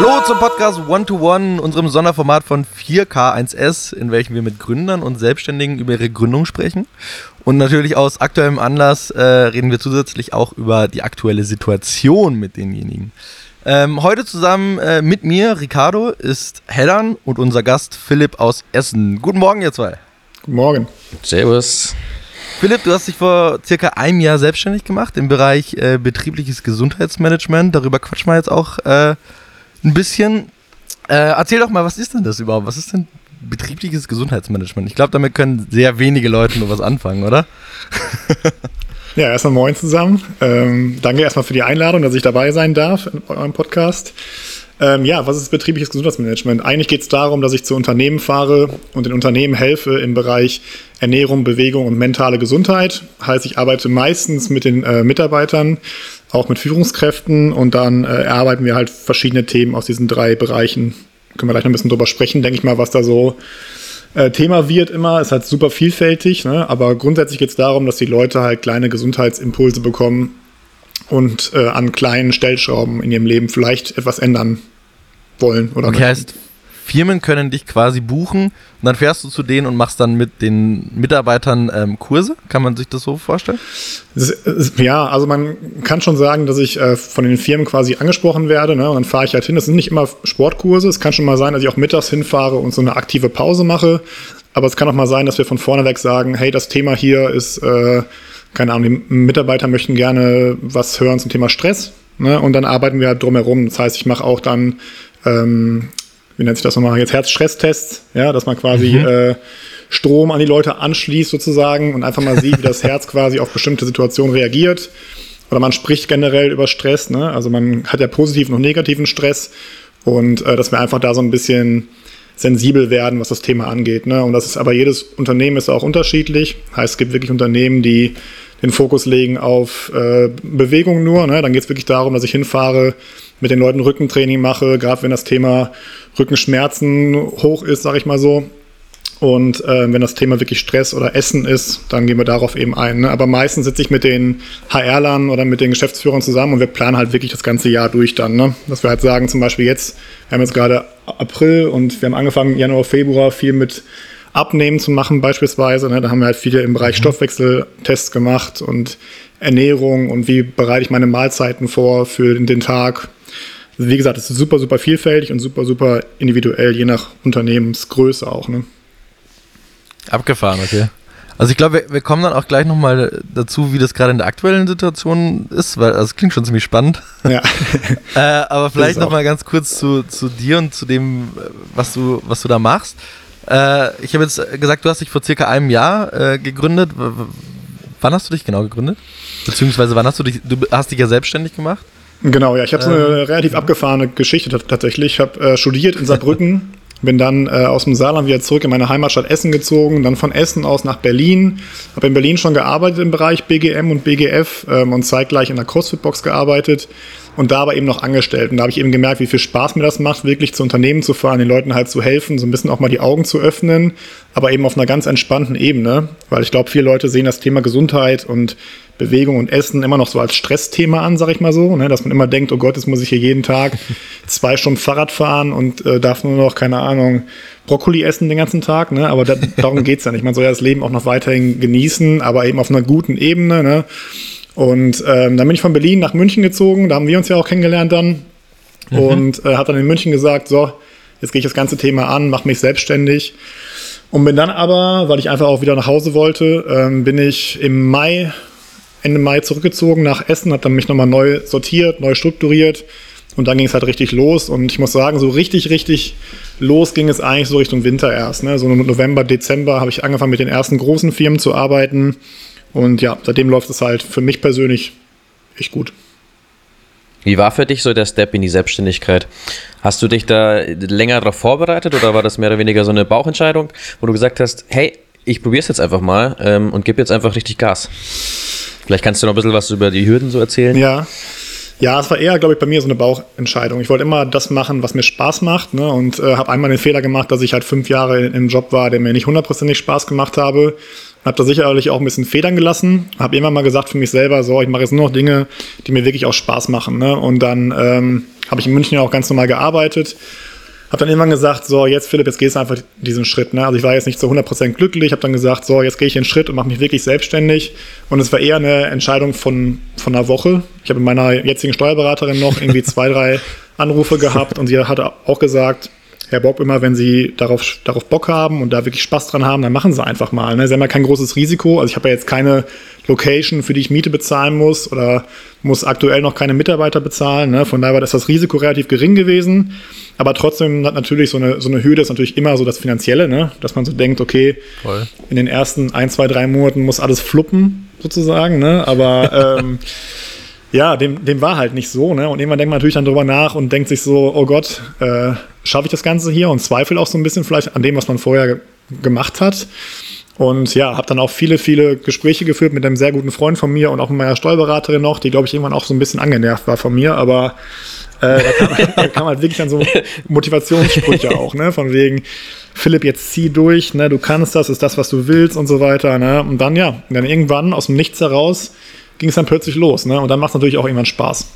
Hallo zum Podcast One to One, unserem Sonderformat von 4K1S, in welchem wir mit Gründern und Selbstständigen über ihre Gründung sprechen. Und natürlich aus aktuellem Anlass äh, reden wir zusätzlich auch über die aktuelle Situation mit denjenigen. Ähm, heute zusammen äh, mit mir, Ricardo, ist Hellan und unser Gast Philipp aus Essen. Guten Morgen, ihr zwei. Guten Morgen. Servus. Philipp, du hast dich vor circa einem Jahr selbstständig gemacht im Bereich äh, betriebliches Gesundheitsmanagement. Darüber quatschen wir jetzt auch äh, ein bisschen. Äh, erzähl doch mal, was ist denn das überhaupt? Was ist denn betriebliches Gesundheitsmanagement? Ich glaube, damit können sehr wenige Leute nur was anfangen, oder? ja, erstmal moin zusammen. Ähm, danke erstmal für die Einladung, dass ich dabei sein darf in eurem Podcast. Ähm, ja, was ist betriebliches Gesundheitsmanagement? Eigentlich geht es darum, dass ich zu Unternehmen fahre und den Unternehmen helfe im Bereich Ernährung, Bewegung und mentale Gesundheit. Heißt, ich arbeite meistens mit den äh, Mitarbeitern, auch mit Führungskräften und dann äh, erarbeiten wir halt verschiedene Themen aus diesen drei Bereichen. Können wir gleich noch ein bisschen drüber sprechen, denke ich mal, was da so äh, Thema wird immer. Ist halt super vielfältig, ne? aber grundsätzlich geht es darum, dass die Leute halt kleine Gesundheitsimpulse bekommen, und äh, an kleinen Stellschrauben in ihrem Leben vielleicht etwas ändern wollen oder Okay, heißt, Firmen können dich quasi buchen und dann fährst du zu denen und machst dann mit den Mitarbeitern ähm, Kurse? Kann man sich das so vorstellen? Ja, also man kann schon sagen, dass ich äh, von den Firmen quasi angesprochen werde. Ne? Und dann fahre ich halt hin. Das sind nicht immer Sportkurse. Es kann schon mal sein, dass ich auch mittags hinfahre und so eine aktive Pause mache. Aber es kann auch mal sein, dass wir von vorne weg sagen, hey, das Thema hier ist äh, keine Ahnung, die Mitarbeiter möchten gerne was hören zum Thema Stress. Ne? Und dann arbeiten wir halt drumherum. Das heißt, ich mache auch dann, ähm, wie nennt sich das nochmal, jetzt Herzstresstests, ja, dass man quasi mhm. äh, Strom an die Leute anschließt sozusagen und einfach mal sieht, wie das Herz quasi auf bestimmte Situationen reagiert. Oder man spricht generell über Stress, ne? Also man hat ja positiven und negativen Stress und äh, dass wir einfach da so ein bisschen sensibel werden, was das Thema angeht. Ne? Und das ist aber jedes Unternehmen ist auch unterschiedlich. Heißt, es gibt wirklich Unternehmen, die den Fokus legen auf äh, Bewegung nur. Ne? Dann geht es wirklich darum, dass ich hinfahre, mit den Leuten Rückentraining mache, gerade wenn das Thema Rückenschmerzen hoch ist, sage ich mal so. Und äh, wenn das Thema wirklich Stress oder Essen ist, dann gehen wir darauf eben ein. Ne? Aber meistens sitze ich mit den HR-Lern oder mit den Geschäftsführern zusammen und wir planen halt wirklich das ganze Jahr durch dann. Ne? Dass wir halt sagen, zum Beispiel jetzt, wir haben jetzt gerade April und wir haben angefangen Januar, Februar viel mit Abnehmen zu machen beispielsweise. Ne? Da haben wir halt viele im Bereich mhm. Stoffwechseltests gemacht und Ernährung und wie bereite ich meine Mahlzeiten vor für den Tag. Wie gesagt, es ist super, super vielfältig und super, super individuell, je nach Unternehmensgröße auch. Ne? Abgefahren, okay. Also ich glaube, wir, wir, kommen dann auch gleich nochmal dazu, wie das gerade in der aktuellen Situation ist, weil also es klingt schon ziemlich spannend. Ja. äh, aber vielleicht nochmal ganz kurz zu, zu dir und zu dem, was du, was du da machst. Äh, ich habe jetzt gesagt, du hast dich vor circa einem Jahr äh, gegründet. W wann hast du dich genau gegründet? Beziehungsweise wann hast du dich, du hast dich ja selbstständig gemacht? Genau, ja, ich habe so eine ähm, relativ abgefahrene Geschichte tatsächlich. Ich habe äh, studiert in Saarbrücken Bin dann äh, aus dem Saarland wieder zurück in meine Heimatstadt Essen gezogen, dann von Essen aus nach Berlin. Habe in Berlin schon gearbeitet im Bereich BGM und BGF ähm, und zeitgleich in der CrossFit-Box gearbeitet und da aber eben noch angestellt. Und da habe ich eben gemerkt, wie viel Spaß mir das macht, wirklich zu Unternehmen zu fahren, den Leuten halt zu helfen, so ein bisschen auch mal die Augen zu öffnen, aber eben auf einer ganz entspannten Ebene. Weil ich glaube, viele Leute sehen das Thema Gesundheit und Bewegung und Essen immer noch so als Stressthema an, sag ich mal so, ne? dass man immer denkt, oh Gott, jetzt muss ich hier jeden Tag zwei Stunden Fahrrad fahren und äh, darf nur noch, keine Ahnung, Brokkoli essen den ganzen Tag, ne? aber da, darum geht's ja nicht. Man soll ja das Leben auch noch weiterhin genießen, aber eben auf einer guten Ebene. Ne? Und ähm, dann bin ich von Berlin nach München gezogen, da haben wir uns ja auch kennengelernt dann. Mhm. Und äh, hat dann in München gesagt, so, jetzt gehe ich das ganze Thema an, mache mich selbstständig. Und bin dann aber, weil ich einfach auch wieder nach Hause wollte, ähm, bin ich im Mai, Ende Mai zurückgezogen nach Essen, habe dann mich nochmal neu sortiert, neu strukturiert. Und dann ging es halt richtig los. Und ich muss sagen, so richtig, richtig los ging es eigentlich so Richtung Winter erst. Ne? So November, Dezember habe ich angefangen mit den ersten großen Firmen zu arbeiten. Und ja, seitdem läuft es halt für mich persönlich echt gut. Wie war für dich so der Step in die Selbstständigkeit? Hast du dich da länger darauf vorbereitet oder war das mehr oder weniger so eine Bauchentscheidung, wo du gesagt hast, hey, ich probiere es jetzt einfach mal ähm, und gebe jetzt einfach richtig Gas? Vielleicht kannst du noch ein bisschen was über die Hürden so erzählen. Ja. Ja, es war eher, glaube ich, bei mir so eine Bauchentscheidung. Ich wollte immer das machen, was mir Spaß macht. Ne? Und äh, habe einmal den Fehler gemacht, dass ich halt fünf Jahre im Job war, der mir nicht hundertprozentig Spaß gemacht habe habe da sicherlich auch ein bisschen Federn gelassen, habe immer mal gesagt für mich selber, so, ich mache jetzt nur noch Dinge, die mir wirklich auch Spaß machen. Ne? Und dann ähm, habe ich in München auch ganz normal gearbeitet habe dann irgendwann gesagt, so jetzt Philipp, jetzt gehst du einfach diesen Schritt. Ne? Also ich war jetzt nicht zu 100% glücklich, habe dann gesagt, so jetzt gehe ich den Schritt und mache mich wirklich selbstständig. Und es war eher eine Entscheidung von, von einer Woche. Ich habe mit meiner jetzigen Steuerberaterin noch irgendwie zwei, drei Anrufe gehabt und sie hat auch gesagt, Herr Bob, immer wenn Sie darauf, darauf Bock haben und da wirklich Spaß dran haben, dann machen Sie einfach mal. Ne? Sie haben ja kein großes Risiko. Also ich habe ja jetzt keine Location, für die ich Miete bezahlen muss oder muss aktuell noch keine Mitarbeiter bezahlen. Ne? Von daher war das, das Risiko relativ gering gewesen. Aber trotzdem hat natürlich so eine, so eine Hürde ist natürlich immer so das Finanzielle, ne? dass man so denkt, okay, Voll. in den ersten ein, zwei, drei Monaten muss alles fluppen sozusagen. Ne? Aber ähm, ja, dem, dem war halt nicht so. Ne? Und irgendwann denkt man natürlich dann drüber nach und denkt sich so, oh Gott, äh, schaffe ich das Ganze hier? Und zweifelt auch so ein bisschen vielleicht an dem, was man vorher gemacht hat. Und ja, habe dann auch viele, viele Gespräche geführt mit einem sehr guten Freund von mir und auch mit meiner Steuerberaterin noch, die, glaube ich, irgendwann auch so ein bisschen angenervt war von mir. Aber äh, da, kam, da kam halt wirklich dann so Motivationssprüche auch, ne? Von wegen, Philipp, jetzt zieh durch, ne? Du kannst das, ist das, was du willst und so weiter. Ne? Und dann, ja, dann irgendwann aus dem Nichts heraus ging es dann plötzlich los. Ne? Und dann macht es natürlich auch irgendwann Spaß.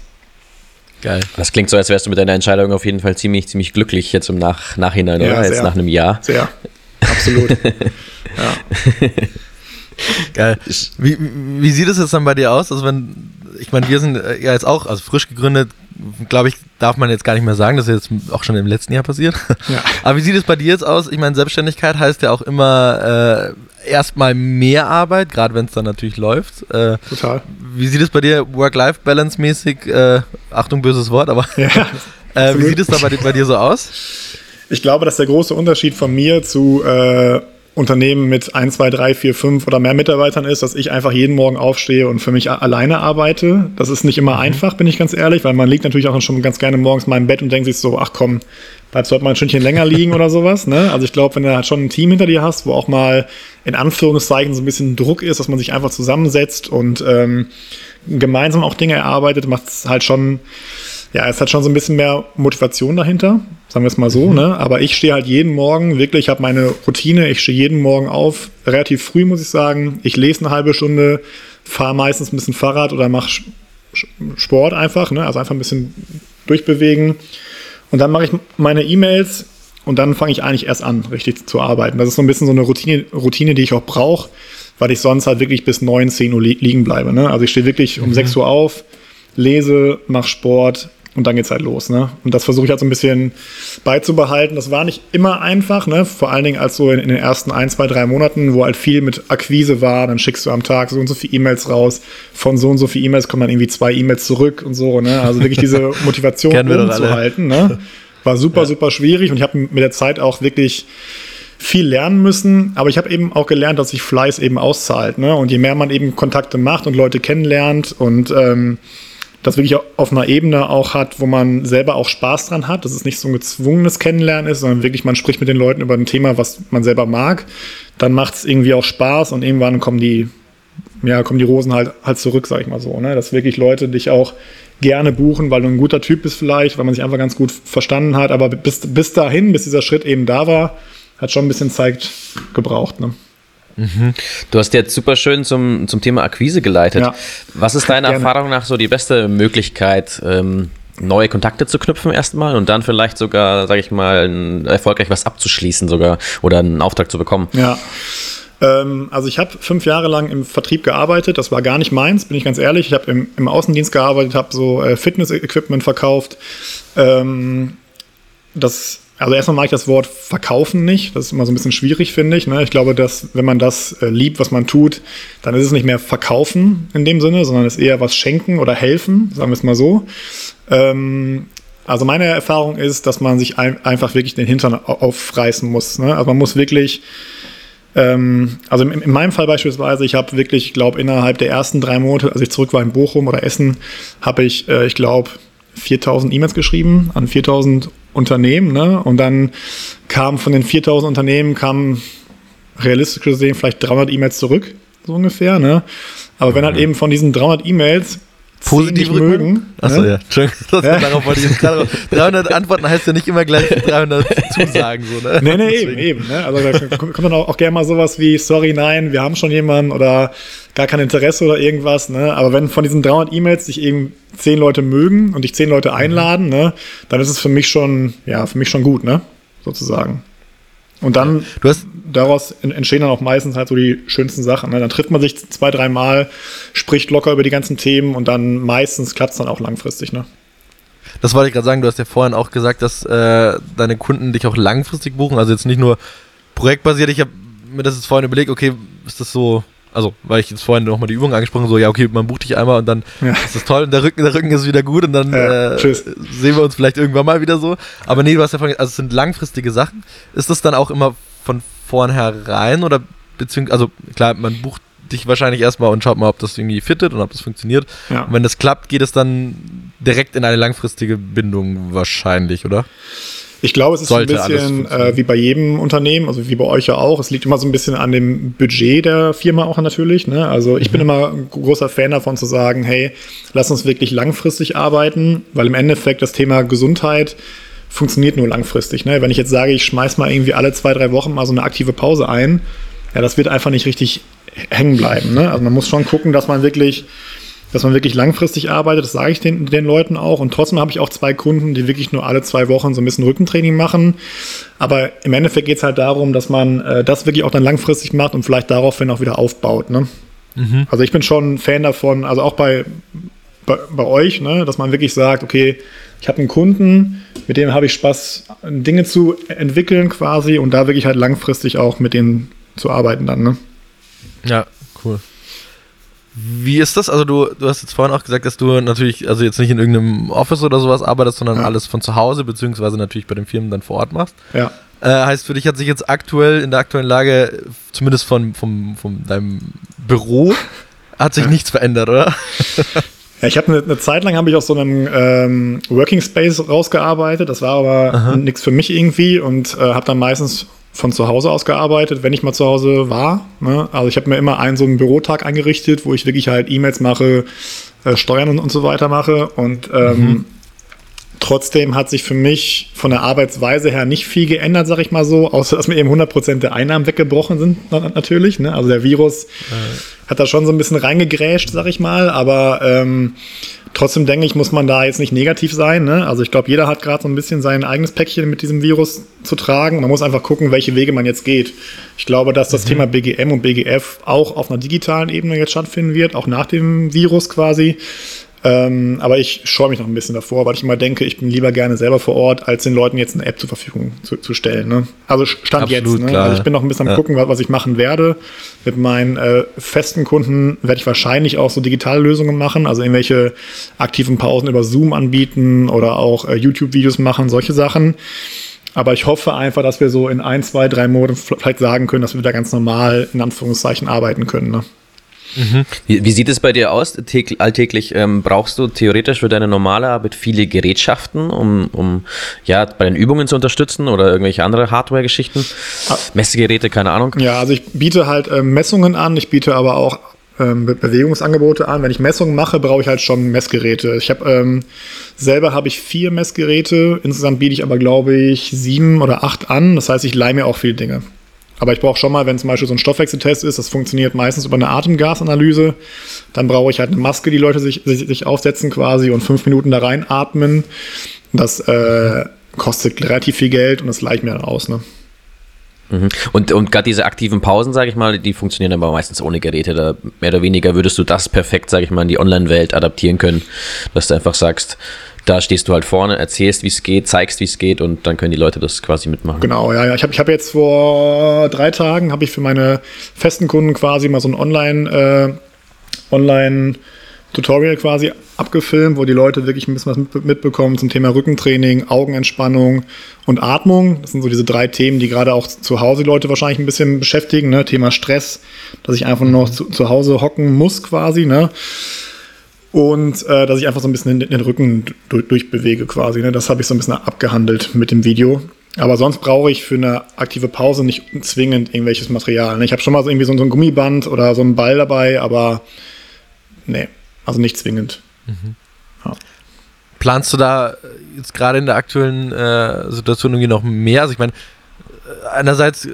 Geil. Das klingt so, als wärst du mit deiner Entscheidung auf jeden Fall ziemlich, ziemlich glücklich jetzt im Nach Nachhinein, ja, oder? Sehr. Jetzt nach einem Jahr. Sehr. Absolut. ja. Geil. Wie, wie sieht es jetzt dann bei dir aus? Also wenn, ich meine, wir sind ja jetzt auch, also frisch gegründet, glaube ich, darf man jetzt gar nicht mehr sagen, das ist jetzt auch schon im letzten Jahr passiert. Ja. Aber wie sieht es bei dir jetzt aus? Ich meine, Selbstständigkeit heißt ja auch immer äh, erstmal mehr Arbeit, gerade wenn es dann natürlich läuft. Äh, Total. Wie sieht es bei dir Work-Life-Balance-mäßig? Äh, Achtung, böses Wort, aber ja, äh, wie sieht es da bei, bei, dir so aus? Ich glaube, dass der große Unterschied von mir zu äh, Unternehmen mit 1, 2, 3, 4, 5 oder mehr Mitarbeitern ist, dass ich einfach jeden Morgen aufstehe und für mich alleine arbeite. Das ist nicht immer mhm. einfach, bin ich ganz ehrlich, weil man liegt natürlich auch schon ganz gerne morgens mal im Bett und denkt sich so, ach komm, bleibst du heute mal ein Stündchen länger liegen oder sowas. Ne? Also ich glaube, wenn du halt schon ein Team hinter dir hast, wo auch mal in Anführungszeichen so ein bisschen Druck ist, dass man sich einfach zusammensetzt und ähm, gemeinsam auch Dinge erarbeitet, macht es halt schon ja, es hat schon so ein bisschen mehr Motivation dahinter, sagen wir es mal so. Mhm. Ne? Aber ich stehe halt jeden Morgen, wirklich, ich habe meine Routine, ich stehe jeden Morgen auf, relativ früh muss ich sagen. Ich lese eine halbe Stunde, fahre meistens ein bisschen Fahrrad oder mache Sport einfach, ne? also einfach ein bisschen durchbewegen. Und dann mache ich meine E-Mails und dann fange ich eigentlich erst an, richtig zu arbeiten. Das ist so ein bisschen so eine Routine, Routine die ich auch brauche, weil ich sonst halt wirklich bis 9, 10 Uhr liegen bleibe. Ne? Also ich stehe wirklich um mhm. 6 Uhr auf, lese, mache Sport, und dann geht's halt los, ne? Und das versuche ich halt so ein bisschen beizubehalten. Das war nicht immer einfach, ne? Vor allen Dingen als so in, in, den ersten ein, zwei, drei Monaten, wo halt viel mit Akquise war, dann schickst du am Tag so und so viele E-Mails raus. Von so und so viele E-Mails kommen dann irgendwie zwei E-Mails zurück und so, ne? Also wirklich diese Motivation zu halten, ne? War super, ja. super schwierig und ich habe mit der Zeit auch wirklich viel lernen müssen, aber ich habe eben auch gelernt, dass sich Fleiß eben auszahlt. Ne? Und je mehr man eben Kontakte macht und Leute kennenlernt und ähm, das wirklich auf einer Ebene auch hat, wo man selber auch Spaß dran hat, dass es nicht so ein gezwungenes Kennenlernen ist, sondern wirklich man spricht mit den Leuten über ein Thema, was man selber mag, dann macht es irgendwie auch Spaß und irgendwann kommen die, ja, kommen die Rosen halt, halt zurück, sag ich mal so, ne? dass wirklich Leute dich auch gerne buchen, weil du ein guter Typ bist vielleicht, weil man sich einfach ganz gut verstanden hat, aber bis, bis dahin, bis dieser Schritt eben da war, hat schon ein bisschen Zeit gebraucht. Ne? Mhm. Du hast jetzt super schön zum, zum Thema Akquise geleitet. Ja. Was ist deiner Erfahrung nach so die beste Möglichkeit, ähm, neue Kontakte zu knüpfen erstmal und dann vielleicht sogar, sage ich mal, erfolgreich was abzuschließen sogar oder einen Auftrag zu bekommen? Ja. Ähm, also ich habe fünf Jahre lang im Vertrieb gearbeitet. Das war gar nicht meins, bin ich ganz ehrlich. Ich habe im, im, Außendienst gearbeitet, habe so äh, Fitness-Equipment verkauft. Ähm, das also erstmal mag ich das Wort verkaufen nicht. Das ist immer so ein bisschen schwierig, finde ich. Ne? Ich glaube, dass wenn man das äh, liebt, was man tut, dann ist es nicht mehr verkaufen in dem Sinne, sondern es ist eher was schenken oder helfen, sagen wir es mal so. Ähm, also meine Erfahrung ist, dass man sich ein, einfach wirklich den Hintern aufreißen muss. Ne? Also man muss wirklich, ähm, also in, in, meinem Fall beispielsweise, ich habe wirklich, ich glaube, innerhalb der ersten drei Monate, als ich zurück war in Bochum oder Essen, habe ich, äh, ich glaube, 4000 E-Mails geschrieben an 4000 Unternehmen. Ne? Und dann kam von den 4000 Unternehmen, kamen realistisch gesehen vielleicht 300 E-Mails zurück, so ungefähr. Ne? Aber wenn halt mhm. eben von diesen 300 E-Mails positiv mögen. Achso, ja. Entschuldigung. Ja. Darauf wollte ich jetzt gerade 300 Antworten heißt ja nicht immer gleich 300 Zusagen. So, ne? Nee, nee, eben, eben. Ne? Also da kommt dann auch, auch gerne mal sowas wie, sorry, nein, wir haben schon jemanden oder gar kein Interesse oder irgendwas. Ne? Aber wenn von diesen 300 E-Mails sich eben 10 Leute mögen und dich 10 Leute einladen, ne, dann ist es für mich schon, ja, für mich schon gut, ne? sozusagen. Und dann, du hast, daraus entstehen dann auch meistens halt so die schönsten Sachen. Ne? Dann trifft man sich zwei, dreimal, spricht locker über die ganzen Themen und dann meistens klappt es dann auch langfristig. Ne? Das wollte ich gerade sagen, du hast ja vorhin auch gesagt, dass äh, deine Kunden dich auch langfristig buchen, also jetzt nicht nur projektbasiert. Ich habe mir das jetzt vorhin überlegt, okay, ist das so also, weil ich jetzt vorhin nochmal die Übung angesprochen so, ja, okay, man bucht dich einmal und dann ja. ist das toll und der Rücken, der Rücken ist wieder gut und dann ja, äh, sehen wir uns vielleicht irgendwann mal wieder so. Aber nee, du hast ja vorhin, also es sind langfristige Sachen. Ist das dann auch immer von vornherein oder beziehungsweise, also klar, man bucht dich wahrscheinlich erstmal und schaut mal, ob das irgendwie fittet und ob das funktioniert. Ja. Und wenn das klappt, geht es dann direkt in eine langfristige Bindung wahrscheinlich, oder? Ich glaube, es ist ein bisschen äh, wie bei jedem Unternehmen, also wie bei euch ja auch. Es liegt immer so ein bisschen an dem Budget der Firma auch natürlich. Ne? Also ich mhm. bin immer ein großer Fan davon zu sagen, hey, lass uns wirklich langfristig arbeiten, weil im Endeffekt das Thema Gesundheit funktioniert nur langfristig. Ne? Wenn ich jetzt sage, ich schmeiß mal irgendwie alle zwei, drei Wochen mal so eine aktive Pause ein, ja, das wird einfach nicht richtig hängen bleiben. Ne? Also man muss schon gucken, dass man wirklich dass man wirklich langfristig arbeitet, das sage ich den, den Leuten auch. Und trotzdem habe ich auch zwei Kunden, die wirklich nur alle zwei Wochen so ein bisschen Rückentraining machen. Aber im Endeffekt geht es halt darum, dass man äh, das wirklich auch dann langfristig macht und vielleicht daraufhin auch wieder aufbaut. Ne? Mhm. Also ich bin schon ein Fan davon, also auch bei, bei, bei euch, ne, dass man wirklich sagt, okay, ich habe einen Kunden, mit dem habe ich Spaß, Dinge zu entwickeln quasi und da wirklich halt langfristig auch mit denen zu arbeiten dann. Ne? Ja, cool. Wie ist das? Also du, du hast jetzt vorhin auch gesagt, dass du natürlich, also jetzt nicht in irgendeinem Office oder sowas arbeitest, sondern ja. alles von zu Hause, beziehungsweise natürlich bei den Firmen dann vor Ort machst. Ja. Äh, heißt, für dich hat sich jetzt aktuell, in der aktuellen Lage, zumindest von, von, von deinem Büro, hat sich ja. nichts verändert, oder? Ja, ich habe eine, eine, Zeit lang habe ich aus so einem ähm, Working Space rausgearbeitet. Das war aber nichts für mich irgendwie und äh, habe dann meistens von zu Hause aus gearbeitet, wenn ich mal zu Hause war. Ne? Also ich habe mir immer einen so einen Bürotag eingerichtet, wo ich wirklich halt E-Mails mache, äh, Steuern und, und, so weiter mache. Und ähm, mhm. Trotzdem hat sich für mich von der Arbeitsweise her nicht viel geändert, sag ich mal so, außer dass mir eben 100% der Einnahmen weggebrochen sind natürlich. Ne? Also der Virus äh. hat da schon so ein bisschen reingegrätscht, sag ich mal, aber ähm, Trotzdem denke ich, muss man da jetzt nicht negativ sein. Ne? Also ich glaube, jeder hat gerade so ein bisschen sein eigenes Päckchen mit diesem Virus zu tragen. Man muss einfach gucken, welche Wege man jetzt geht. Ich glaube, dass das mhm. Thema BGM und BGF auch auf einer digitalen Ebene jetzt stattfinden wird, auch nach dem Virus quasi. Ähm, aber ich scheue mich noch ein bisschen davor, weil ich immer denke, ich bin lieber gerne selber vor Ort, als den Leuten jetzt eine App zur Verfügung zu, zu stellen. Ne? Also Stand Absolut, jetzt. Ne? Also ich bin noch ein bisschen am ja. gucken, was, was, ich machen werde. Mit meinen äh, festen Kunden werde ich wahrscheinlich auch so digitale Lösungen machen, also irgendwelche aktiven Pausen über Zoom anbieten oder auch äh, YouTube-Videos machen, solche Sachen. Aber ich hoffe einfach, dass wir so in ein, zwei, drei Monaten vielleicht sagen können, dass wir da ganz normal in Anführungszeichen arbeiten können. Ne? Mhm. Wie, wie, sieht es bei dir aus alltäglich? Ähm, brauchst du theoretisch für deine normale Arbeit viele Gerätschaften, um, um ja, bei den Übungen zu unterstützen oder irgendwelche andere Hardware-Geschichten? Ah. Messgeräte, keine Ahnung. Ja, also ich biete halt äh, Messungen an, ich biete aber auch ähm, Bewegungsangebote an. Wenn ich Messungen mache, brauche ich halt schon Messgeräte. Ich habe ähm, selber habe ich vier Messgeräte, insgesamt biete ich aber glaube ich sieben oder acht an. Das heißt, ich leihe mir auch viele Dinge. Aber ich brauche schon mal, wenn zum Beispiel so ein Stoffwechseltest ist, das funktioniert meistens über eine Atemgasanalyse, dann brauche ich halt eine Maske, die Leute sich, sich, sich aufsetzen quasi und fünf Minuten da reinatmen. Das äh, kostet relativ viel Geld und das leicht mir dann aus. Ne? Mhm. Und, und gerade diese aktiven Pausen, sage ich mal, die funktionieren aber meistens ohne Geräte. Da mehr oder weniger würdest du das perfekt, sage ich mal, in die Online-Welt adaptieren können, dass du einfach sagst, da stehst du halt vorne, erzählst, wie es geht, zeigst, wie es geht und dann können die Leute das quasi mitmachen. Genau, ja, ja. Ich habe ich hab jetzt vor drei Tagen habe ich für meine festen Kunden quasi mal so ein Online, äh, Online Tutorial quasi abgefilmt, wo die Leute wirklich ein bisschen was mitbekommen zum Thema Rückentraining, Augenentspannung und Atmung. Das sind so diese drei Themen, die gerade auch zu Hause die Leute wahrscheinlich ein bisschen beschäftigen. Ne? Thema Stress, dass ich einfach nur noch zu, zu Hause hocken muss quasi. Ne? Und äh, dass ich einfach so ein bisschen den, den Rücken durch, durchbewege quasi. Ne? Das habe ich so ein bisschen abgehandelt mit dem Video. Aber sonst brauche ich für eine aktive Pause nicht zwingend irgendwelches Material. Ne? Ich habe schon mal so irgendwie so, so ein Gummiband oder so einen Ball dabei, aber nee, also nicht zwingend. Mhm. Ja. Planst du da jetzt gerade in der aktuellen äh, Situation irgendwie noch mehr? Also ich meine, einerseits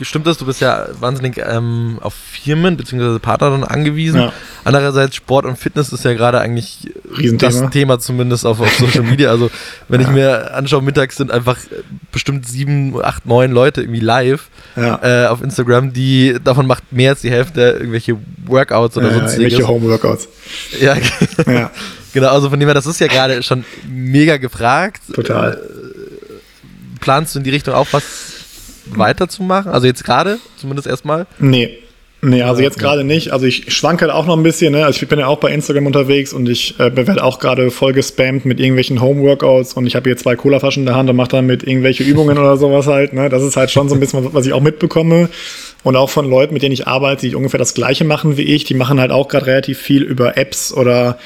stimmt das, du bist ja wahnsinnig ähm, auf Firmen bzw. Partner angewiesen. Ja. Andererseits Sport und Fitness ist ja gerade eigentlich Riesenthema. das Thema zumindest auf, auf Social Media. Also wenn ja. ich mir anschaue, mittags sind einfach bestimmt sieben, acht, neun Leute irgendwie live ja. äh, auf Instagram, die davon macht mehr als die Hälfte irgendwelche Workouts oder ja, sonstiges. Irgendwelche Home-Workouts. Ja, ja. genau, also von dem her, das ist ja gerade schon mega gefragt. Total. Äh, planst du in die Richtung auch was weiterzumachen? Also jetzt gerade, zumindest erstmal? Nee. Nee, also jetzt gerade nicht. Also ich schwanke halt auch noch ein bisschen. Ne? Also ich bin ja auch bei Instagram unterwegs und ich äh, werde auch gerade voll gespammt mit irgendwelchen Home-Workouts und ich habe hier zwei Cola-Flaschen in der Hand und mache damit irgendwelche Übungen oder sowas halt. Ne? Das ist halt schon so ein bisschen, was ich auch mitbekomme. Und auch von Leuten, mit denen ich arbeite, die ungefähr das Gleiche machen wie ich. Die machen halt auch gerade relativ viel über Apps oder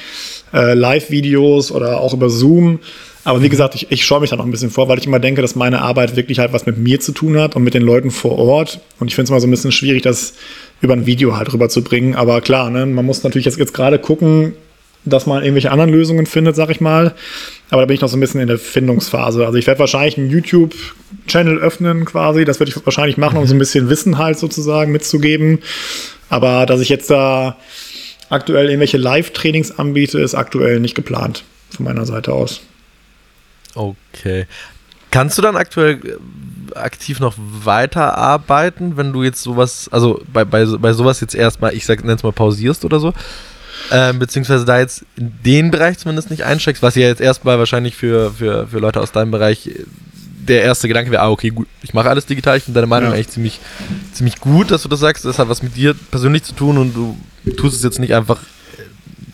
äh, Live-Videos oder auch über Zoom. Aber wie gesagt, ich, ich schaue mich da noch ein bisschen vor, weil ich immer denke, dass meine Arbeit wirklich halt was mit mir zu tun hat und mit den Leuten vor Ort. Und ich finde es immer so ein bisschen schwierig, das über ein Video halt rüberzubringen. Aber klar, ne, man muss natürlich jetzt, jetzt gerade gucken, dass man irgendwelche anderen Lösungen findet, sag ich mal. Aber da bin ich noch so ein bisschen in der Findungsphase. Also ich werde wahrscheinlich einen YouTube-Channel öffnen quasi. Das werde ich wahrscheinlich machen, um so ein bisschen Wissen halt sozusagen mitzugeben. Aber dass ich jetzt da aktuell irgendwelche Live-Trainings anbiete, ist aktuell nicht geplant von meiner Seite aus. Okay. Kannst du dann aktuell äh, aktiv noch weiterarbeiten, wenn du jetzt sowas, also bei, bei, bei sowas jetzt erstmal, ich sag, nenn's mal pausierst oder so? Ähm, beziehungsweise da jetzt in den Bereich zumindest nicht einsteckst, was ja jetzt erstmal wahrscheinlich für, für, für Leute aus deinem Bereich äh, der erste Gedanke wäre, ah, okay, gut, ich mache alles digital, ich finde deine Meinung ja. eigentlich ziemlich, ziemlich gut, dass du das sagst, das hat was mit dir persönlich zu tun und du tust es jetzt nicht einfach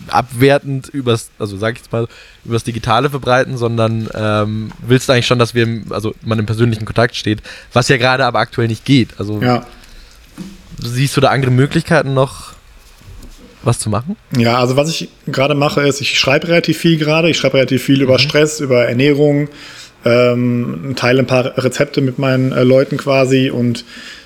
abwertend übers, also sag ich jetzt mal, übers Digitale verbreiten, sondern ähm, willst eigentlich schon, dass wir, also man im persönlichen Kontakt steht, was ja gerade aber aktuell nicht geht. Also ja. siehst du da andere Möglichkeiten noch, was zu machen? Ja, also was ich gerade mache, ist, ich schreibe relativ viel gerade. Ich schreibe relativ viel mhm. über Stress, über Ernährung, ähm, teile ein paar Rezepte mit meinen äh, Leuten quasi und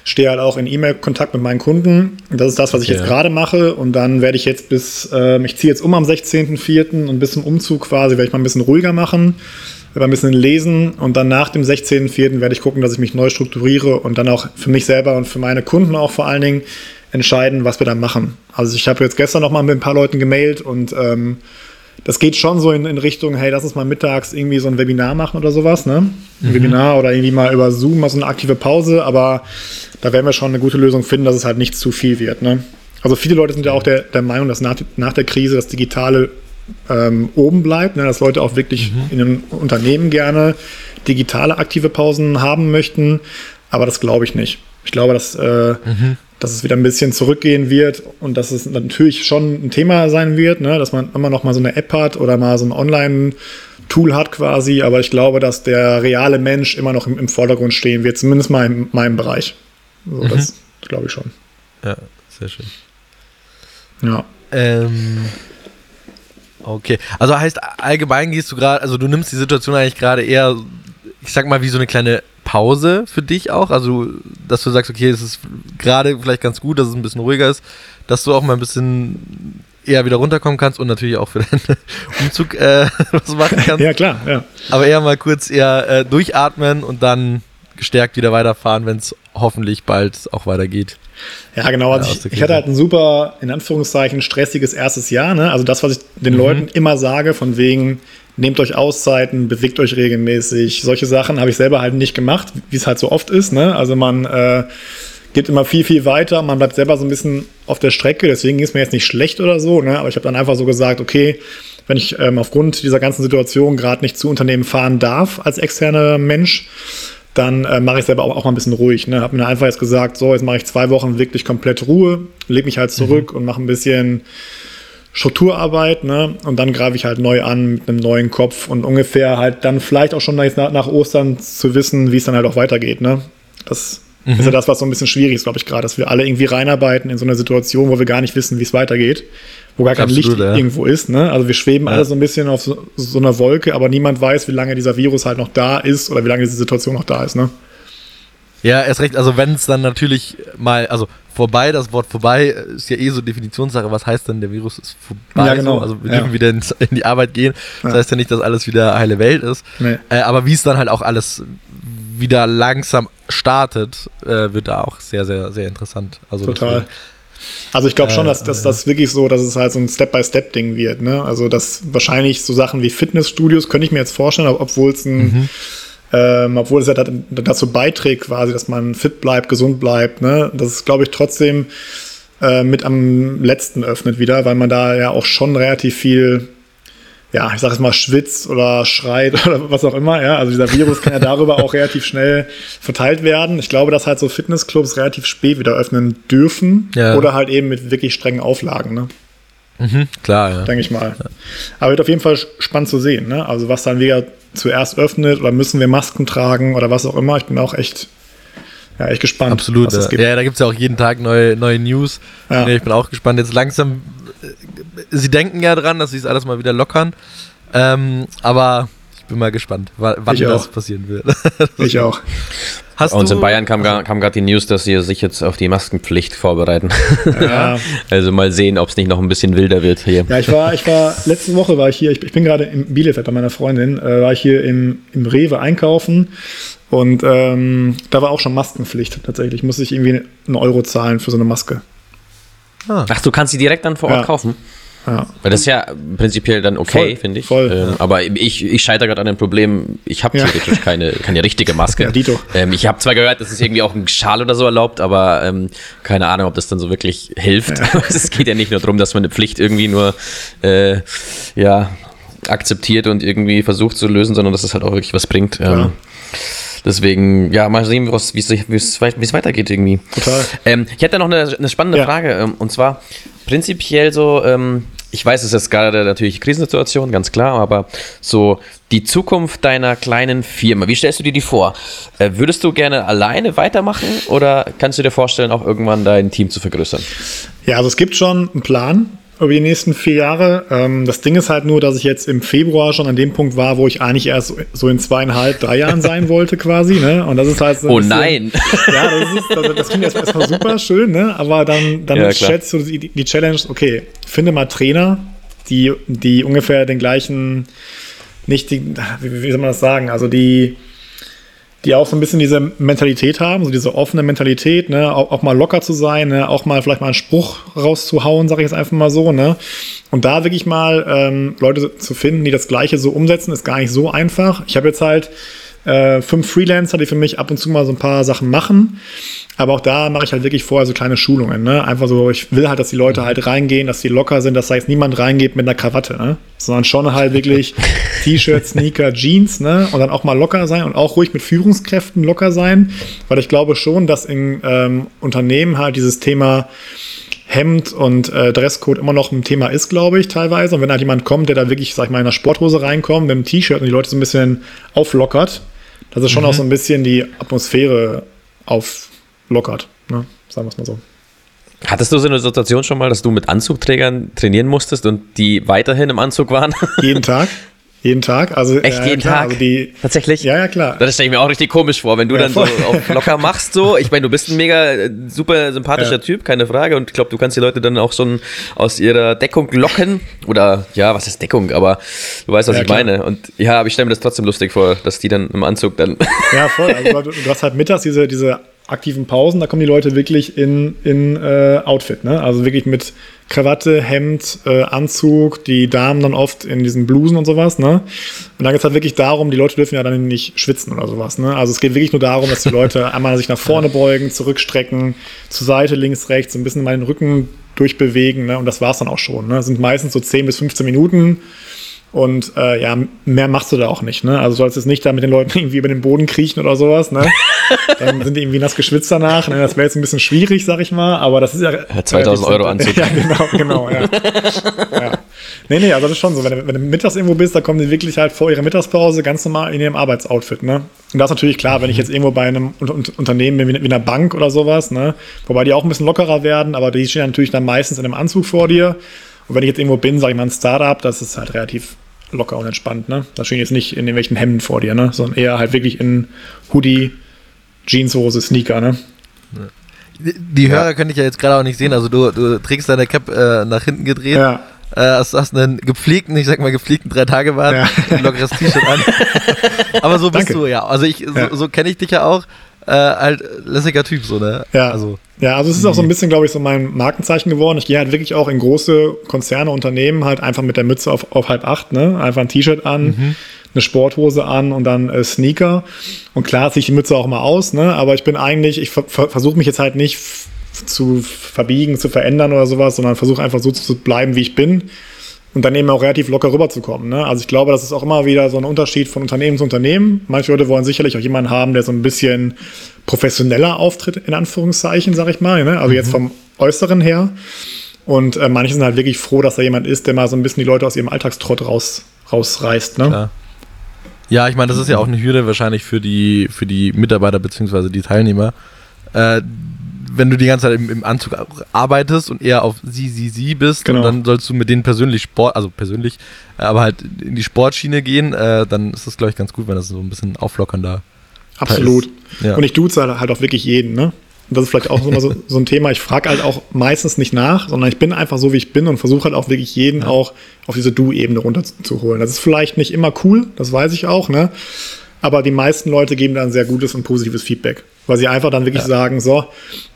stehe halt auch in E-Mail-Kontakt mit meinen Kunden. Das ist das, was ich okay. jetzt gerade mache. Und dann werde ich jetzt bis, äh, ich ziehe jetzt um am 16.04. und bis zum Umzug quasi werde ich mal ein bisschen ruhiger machen, werde ein bisschen lesen und dann nach dem 16.04. werde ich gucken, dass ich mich neu strukturiere und dann auch für mich selber und für meine Kunden auch vor allen Dingen entscheiden, was wir dann machen. Also ich habe jetzt gestern noch mal mit ein paar Leuten gemailt und ähm, das geht schon so in, in, Richtung, hey, lass uns mal mittags irgendwie so ein Webinar machen oder sowas, ne? Ein mhm. Webinar oder irgendwie mal über Zoom mal so eine aktive Pause, aber da werden wir schon eine gute Lösung finden, dass es halt nicht zu viel wird, ne? Also viele Leute sind ja auch der, der Meinung, dass nach, nach der Krise das Digitale ähm, oben bleibt, ne? dass Leute auch wirklich mhm. in den Unternehmen gerne digitale aktive Pausen haben möchten, aber das glaube ich nicht. Ich glaube, dass äh, mhm dass es wieder ein bisschen zurückgehen wird und dass es natürlich schon ein Thema sein wird, ne? dass man immer noch mal so eine App hat oder mal so ein Online-Tool hat quasi. Aber ich glaube, dass der reale Mensch immer noch im, im Vordergrund stehen wird, zumindest mal in meinem Bereich. So, mhm. Das glaube ich schon. Ja, sehr schön. Ja. Ähm, okay. Also heißt allgemein gehst du gerade, also du nimmst die Situation eigentlich gerade eher, ich sag mal, wie so eine kleine Pause für dich auch? Also, dass du sagst, okay, es ist gerade vielleicht ganz gut, dass es ein bisschen ruhiger ist, dass du auch mal ein bisschen eher wieder runterkommen kannst und natürlich auch für deinen Umzug äh, was machen kannst. Ja, klar, ja. Aber eher mal kurz eher äh, durchatmen und dann gestärkt wieder weiterfahren, wenn es hoffentlich bald auch weitergeht. Ja, genau. Also ich, ich, hatte halt ein super, in Anführungszeichen, stressiges erstes Jahr. Ne? Also das, was ich den mhm. Leuten immer sage, von wegen, nehmt euch Auszeiten, bewegt euch regelmäßig. Solche Sachen habe ich selber halt nicht gemacht, wie es halt so oft ist. Ne? Also man äh, geht immer viel, viel weiter, man bleibt selber so ein bisschen auf der Strecke, deswegen ist mir jetzt nicht schlecht oder so, ne? aber ich habe dann einfach so gesagt, okay, wenn ich ähm, aufgrund dieser ganzen Situation gerade nicht zu Unternehmen fahren darf als externer Mensch, dann äh, mache ich selber auch, auch mal ein bisschen ruhig. Ne? Habe mir einfach jetzt gesagt, so, jetzt mache ich zwei Wochen wirklich komplett Ruhe, lege mich halt zurück mhm. und mache ein bisschen Strukturarbeit, ne? Und dann greife ich halt neu an mit einem neuen Kopf und ungefähr halt dann vielleicht auch schon nach, nach Ostern zu wissen, wie es dann halt auch weitergeht, ne? Das mhm. ist ja das, was so ein bisschen schwierig ist, glaube ich, gerade, dass wir alle irgendwie reinarbeiten in so eine Situation, wo wir gar nicht wissen, wie es weitergeht, wo gar kein Absolut, Licht ja. irgendwo ist, ne? Also wir schweben ja. alle so ein bisschen auf so, so, einer Wolke, aber niemand weiß, wie lange dieser Virus halt noch da ist oder wie lange diese Situation noch da ist, ne? Ja, erst recht, also wenn es dann natürlich mal, also vorbei, das Wort vorbei ist ja eh so Definitionssache, was heißt denn, der Virus ist vorbei, ja, genau. so, also wir dürfen wieder in, in, die Arbeit gehen, das ja. heißt ja nicht, dass alles wieder heile Welt ist, nee. äh, aber wie es dann halt auch alles wieder langsam startet, äh, wird da auch sehr, sehr, sehr interessant. Also Total. Deswegen, also ich glaube schon, dass, dass das wirklich so, dass es halt so ein Step-by-Step-Ding wird. Ne? Also dass wahrscheinlich so Sachen wie Fitnessstudios, könnte ich mir jetzt vorstellen, obwohl es ein mhm ähm, obwohl es ja dazu beiträgt, quasi, dass man fit bleibt, gesund bleibt. Ne? Das ist, glaube ich, trotzdem äh, mit am letzten öffnet wieder, weil man da ja auch schon relativ viel, ja, ich sag es mal, schwitzt oder schreit oder was auch immer. Ja? Also dieser Virus kann ja darüber auch relativ schnell verteilt werden. Ich glaube, dass halt so Fitnessclubs relativ spät wieder öffnen dürfen ja. oder halt eben mit wirklich strengen Auflagen. Ne? Mhm, klar, ja. Denke ich mal. Aber wird auf jeden Fall spannend zu sehen. Ne? Also was dann wieder zuerst öffnet oder müssen wir Masken tragen oder was auch immer. Ich bin auch echt, ja, echt gespannt. Absolut. Ja. ja, da gibt es ja auch jeden Tag neue, neue News. Ja. Ich bin auch gespannt. Jetzt langsam, äh, sie denken ja dran, dass sie es alles mal wieder lockern. Ähm, aber ich bin mal gespannt, wann ich das auch. passieren wird. ich auch. Hast Bei uns in Bayern kam, also, kam gerade die News, dass sie sich jetzt auf die Maskenpflicht vorbereiten. Ja. also mal sehen, ob es nicht noch ein bisschen wilder wird hier. Ja, ich war, ich war, letzte Woche war ich hier, ich, ich bin gerade in Bielefeld bei meiner Freundin, äh, war ich hier im, im Rewe einkaufen und ähm, da war auch schon Maskenpflicht tatsächlich. Muss ich irgendwie einen Euro zahlen für so eine Maske. Ah. Ach, du kannst sie direkt dann vor Ort ja. kaufen? Ja. Weil das ist ja prinzipiell dann okay, finde ich. Voll, ähm, ja. Aber ich, ich scheitere gerade an dem Problem, ich habe ja. theoretisch keine, keine richtige Maske. Ja, Dito. Ähm, ich habe zwar gehört, dass es irgendwie auch ein Schal oder so erlaubt, aber ähm, keine Ahnung, ob das dann so wirklich hilft. es geht ja nicht nur darum, dass man eine Pflicht irgendwie nur äh, ja, akzeptiert und irgendwie versucht zu lösen, sondern dass es halt auch wirklich was bringt. Ähm, Deswegen, ja, mal sehen, wie es weitergeht irgendwie. Total. Ähm, ich hätte noch eine, eine spannende ja. Frage. Ähm, und zwar prinzipiell so, ähm, ich weiß, es ist gerade natürlich Krisensituation, ganz klar, aber so die Zukunft deiner kleinen Firma, wie stellst du dir die vor? Äh, würdest du gerne alleine weitermachen oder kannst du dir vorstellen, auch irgendwann dein Team zu vergrößern? Ja, also es gibt schon einen Plan über die nächsten vier Jahre. Ähm, das Ding ist halt nur, dass ich jetzt im Februar schon an dem Punkt war, wo ich eigentlich erst so in zweieinhalb, drei Jahren sein wollte quasi. Ne? Und das ist halt so. Oh bisschen, nein! Ja, das, ist, das, das klingt erstmal, erstmal super schön, ne? aber dann, dann ja, schätzt du die, die Challenge, okay, finde mal Trainer, die, die ungefähr den gleichen, nicht die, wie, wie soll man das sagen, also die die auch so ein bisschen diese Mentalität haben, so diese offene Mentalität, ne, auch, auch mal locker zu sein, ne, auch mal vielleicht mal einen Spruch rauszuhauen, sage ich jetzt einfach mal so, ne. Und da wirklich mal ähm, Leute zu finden, die das Gleiche so umsetzen, ist gar nicht so einfach. Ich habe jetzt halt äh, fünf Freelancer, die für mich ab und zu mal so ein paar Sachen machen. Aber auch da mache ich halt wirklich vorher so kleine Schulungen. Ne? Einfach so, ich will halt, dass die Leute halt reingehen, dass die locker sind, dass da jetzt niemand reingeht mit einer Krawatte, ne? sondern schon halt wirklich T-Shirt, Sneaker, Jeans ne? und dann auch mal locker sein und auch ruhig mit Führungskräften locker sein, weil ich glaube schon, dass in ähm, Unternehmen halt dieses Thema Hemd und äh, Dresscode immer noch ein Thema ist, glaube ich, teilweise. Und wenn halt jemand kommt, der da wirklich, sag ich mal, in einer Sporthose reinkommt, mit einem T-Shirt und die Leute so ein bisschen auflockert, dass es schon mhm. auch so ein bisschen die Atmosphäre auflockert, ne? sagen wir es mal so. Hattest du so eine Situation schon mal, dass du mit Anzugträgern trainieren musstest und die weiterhin im Anzug waren? Jeden Tag. Jeden Tag? Also, Echt jeden klar, Tag? Also die, Tatsächlich? Ja, ja, klar. Das stelle ich mir auch richtig komisch vor, wenn du ja, dann voll. so auf locker machst so. Ich meine, du bist ein mega äh, super sympathischer ja. Typ, keine Frage. Und ich glaube, du kannst die Leute dann auch schon aus ihrer Deckung locken. Oder ja, was ist Deckung? Aber du weißt, was ja, ich klar. meine. Und ja, aber ich stelle mir das trotzdem lustig vor, dass die dann im Anzug dann. Ja, voll. Also, du, du hast halt mittags diese, diese aktiven Pausen, da kommen die Leute wirklich in, in äh, Outfit, ne? Also wirklich mit Krawatte, Hemd, äh, Anzug, die Damen dann oft in diesen Blusen und sowas, ne? Und dann geht es halt wirklich darum, die Leute dürfen ja dann nicht schwitzen oder sowas, ne? Also es geht wirklich nur darum, dass die Leute einmal sich nach vorne beugen, zurückstrecken, zur Seite, links, rechts, ein bisschen mal den Rücken durchbewegen, ne? Und das war's dann auch schon, ne? Das sind meistens so 10 bis 15 Minuten und äh, ja, mehr machst du da auch nicht. Ne? Also du sollst jetzt nicht da mit den Leuten irgendwie über den Boden kriechen oder sowas. Ne? Dann sind die irgendwie nass geschwitzt danach. Ne? Das wäre jetzt ein bisschen schwierig, sag ich mal. Aber das ist ja. 2000 Euro Anzug. ja, genau, genau. Ja. ja. Nee, nee, also das ist schon so. Wenn du, wenn du mittags irgendwo bist, da kommen die wirklich halt vor ihrer Mittagspause ganz normal in ihrem Arbeitsoutfit. Ne? Und das ist natürlich klar, wenn ich jetzt irgendwo bei einem Unternehmen bin, wie einer Bank oder sowas, ne? wobei die auch ein bisschen lockerer werden, aber die stehen natürlich dann meistens in einem Anzug vor dir. Und wenn ich jetzt irgendwo bin, sage ich mal ein Startup, das ist halt relativ locker und entspannt. Ne? Da stehen jetzt nicht in irgendwelchen Hemden vor dir, ne? sondern eher halt wirklich in Hoodie, Jeanshose, Sneaker, ne? Die, Hörer ja. könnte ich ja jetzt gerade auch nicht sehen. Also du, du trägst deine Cap äh, nach hinten gedreht. Ja. Äh, hast, hast einen gepflegten, ich sag mal gepflegten drei Tage Bart, ja. ein lockeres T-Shirt an. Aber so bist Danke. du ja. Also ich, so, so kenne ich dich ja auch. Äh, halt lässiger Typ, so, ne? Ja. Also, ja, also es ist auch so ein bisschen, glaube ich, so mein Markenzeichen geworden. Ich gehe halt wirklich auch in große Konzerne, Unternehmen halt einfach mit der Mütze auf, auf halb acht, ne? Einfach ein T-Shirt an. Mhm eine Sporthose an und dann äh, Sneaker. Und klar ziehe ich die Mütze auch mal aus, ne? aber ich bin eigentlich, ich ver versuche mich jetzt halt nicht zu verbiegen, zu verändern oder sowas, sondern versuche einfach so zu bleiben, wie ich bin eben auch relativ locker rüberzukommen. Ne? Also ich glaube, das ist auch immer wieder so ein Unterschied von Unternehmen zu Unternehmen. Manche Leute wollen sicherlich auch jemanden haben, der so ein bisschen professioneller auftritt, in Anführungszeichen, sag ich mal. Ne? Also mhm. jetzt vom Äußeren her. Und äh, manche sind halt wirklich froh, dass da jemand ist, der mal so ein bisschen die Leute aus ihrem Alltagstrott raus, rausreißt. Ne? Klar. Ja, ich meine, das ist ja auch eine Hürde wahrscheinlich für die, für die Mitarbeiter bzw. die Teilnehmer. Äh, wenn du die ganze Zeit im, im, Anzug arbeitest und eher auf sie, sie, sie bist, genau. dann sollst du mit denen persönlich Sport, also persönlich, aber halt in die Sportschiene gehen, äh, dann ist das, glaube ich, ganz gut, wenn das so ein bisschen auflockernder Absolut. Ja. Und ich duze halt auch wirklich jeden, ne? Und das ist vielleicht auch so, so ein Thema. Ich frage halt auch meistens nicht nach, sondern ich bin einfach so, wie ich bin und versuche halt auch wirklich jeden ja. auch auf diese Du-Ebene runterzuholen. Das ist vielleicht nicht immer cool, das weiß ich auch, ne? Aber die meisten Leute geben dann sehr gutes und positives Feedback, weil sie einfach dann wirklich ja. sagen, so,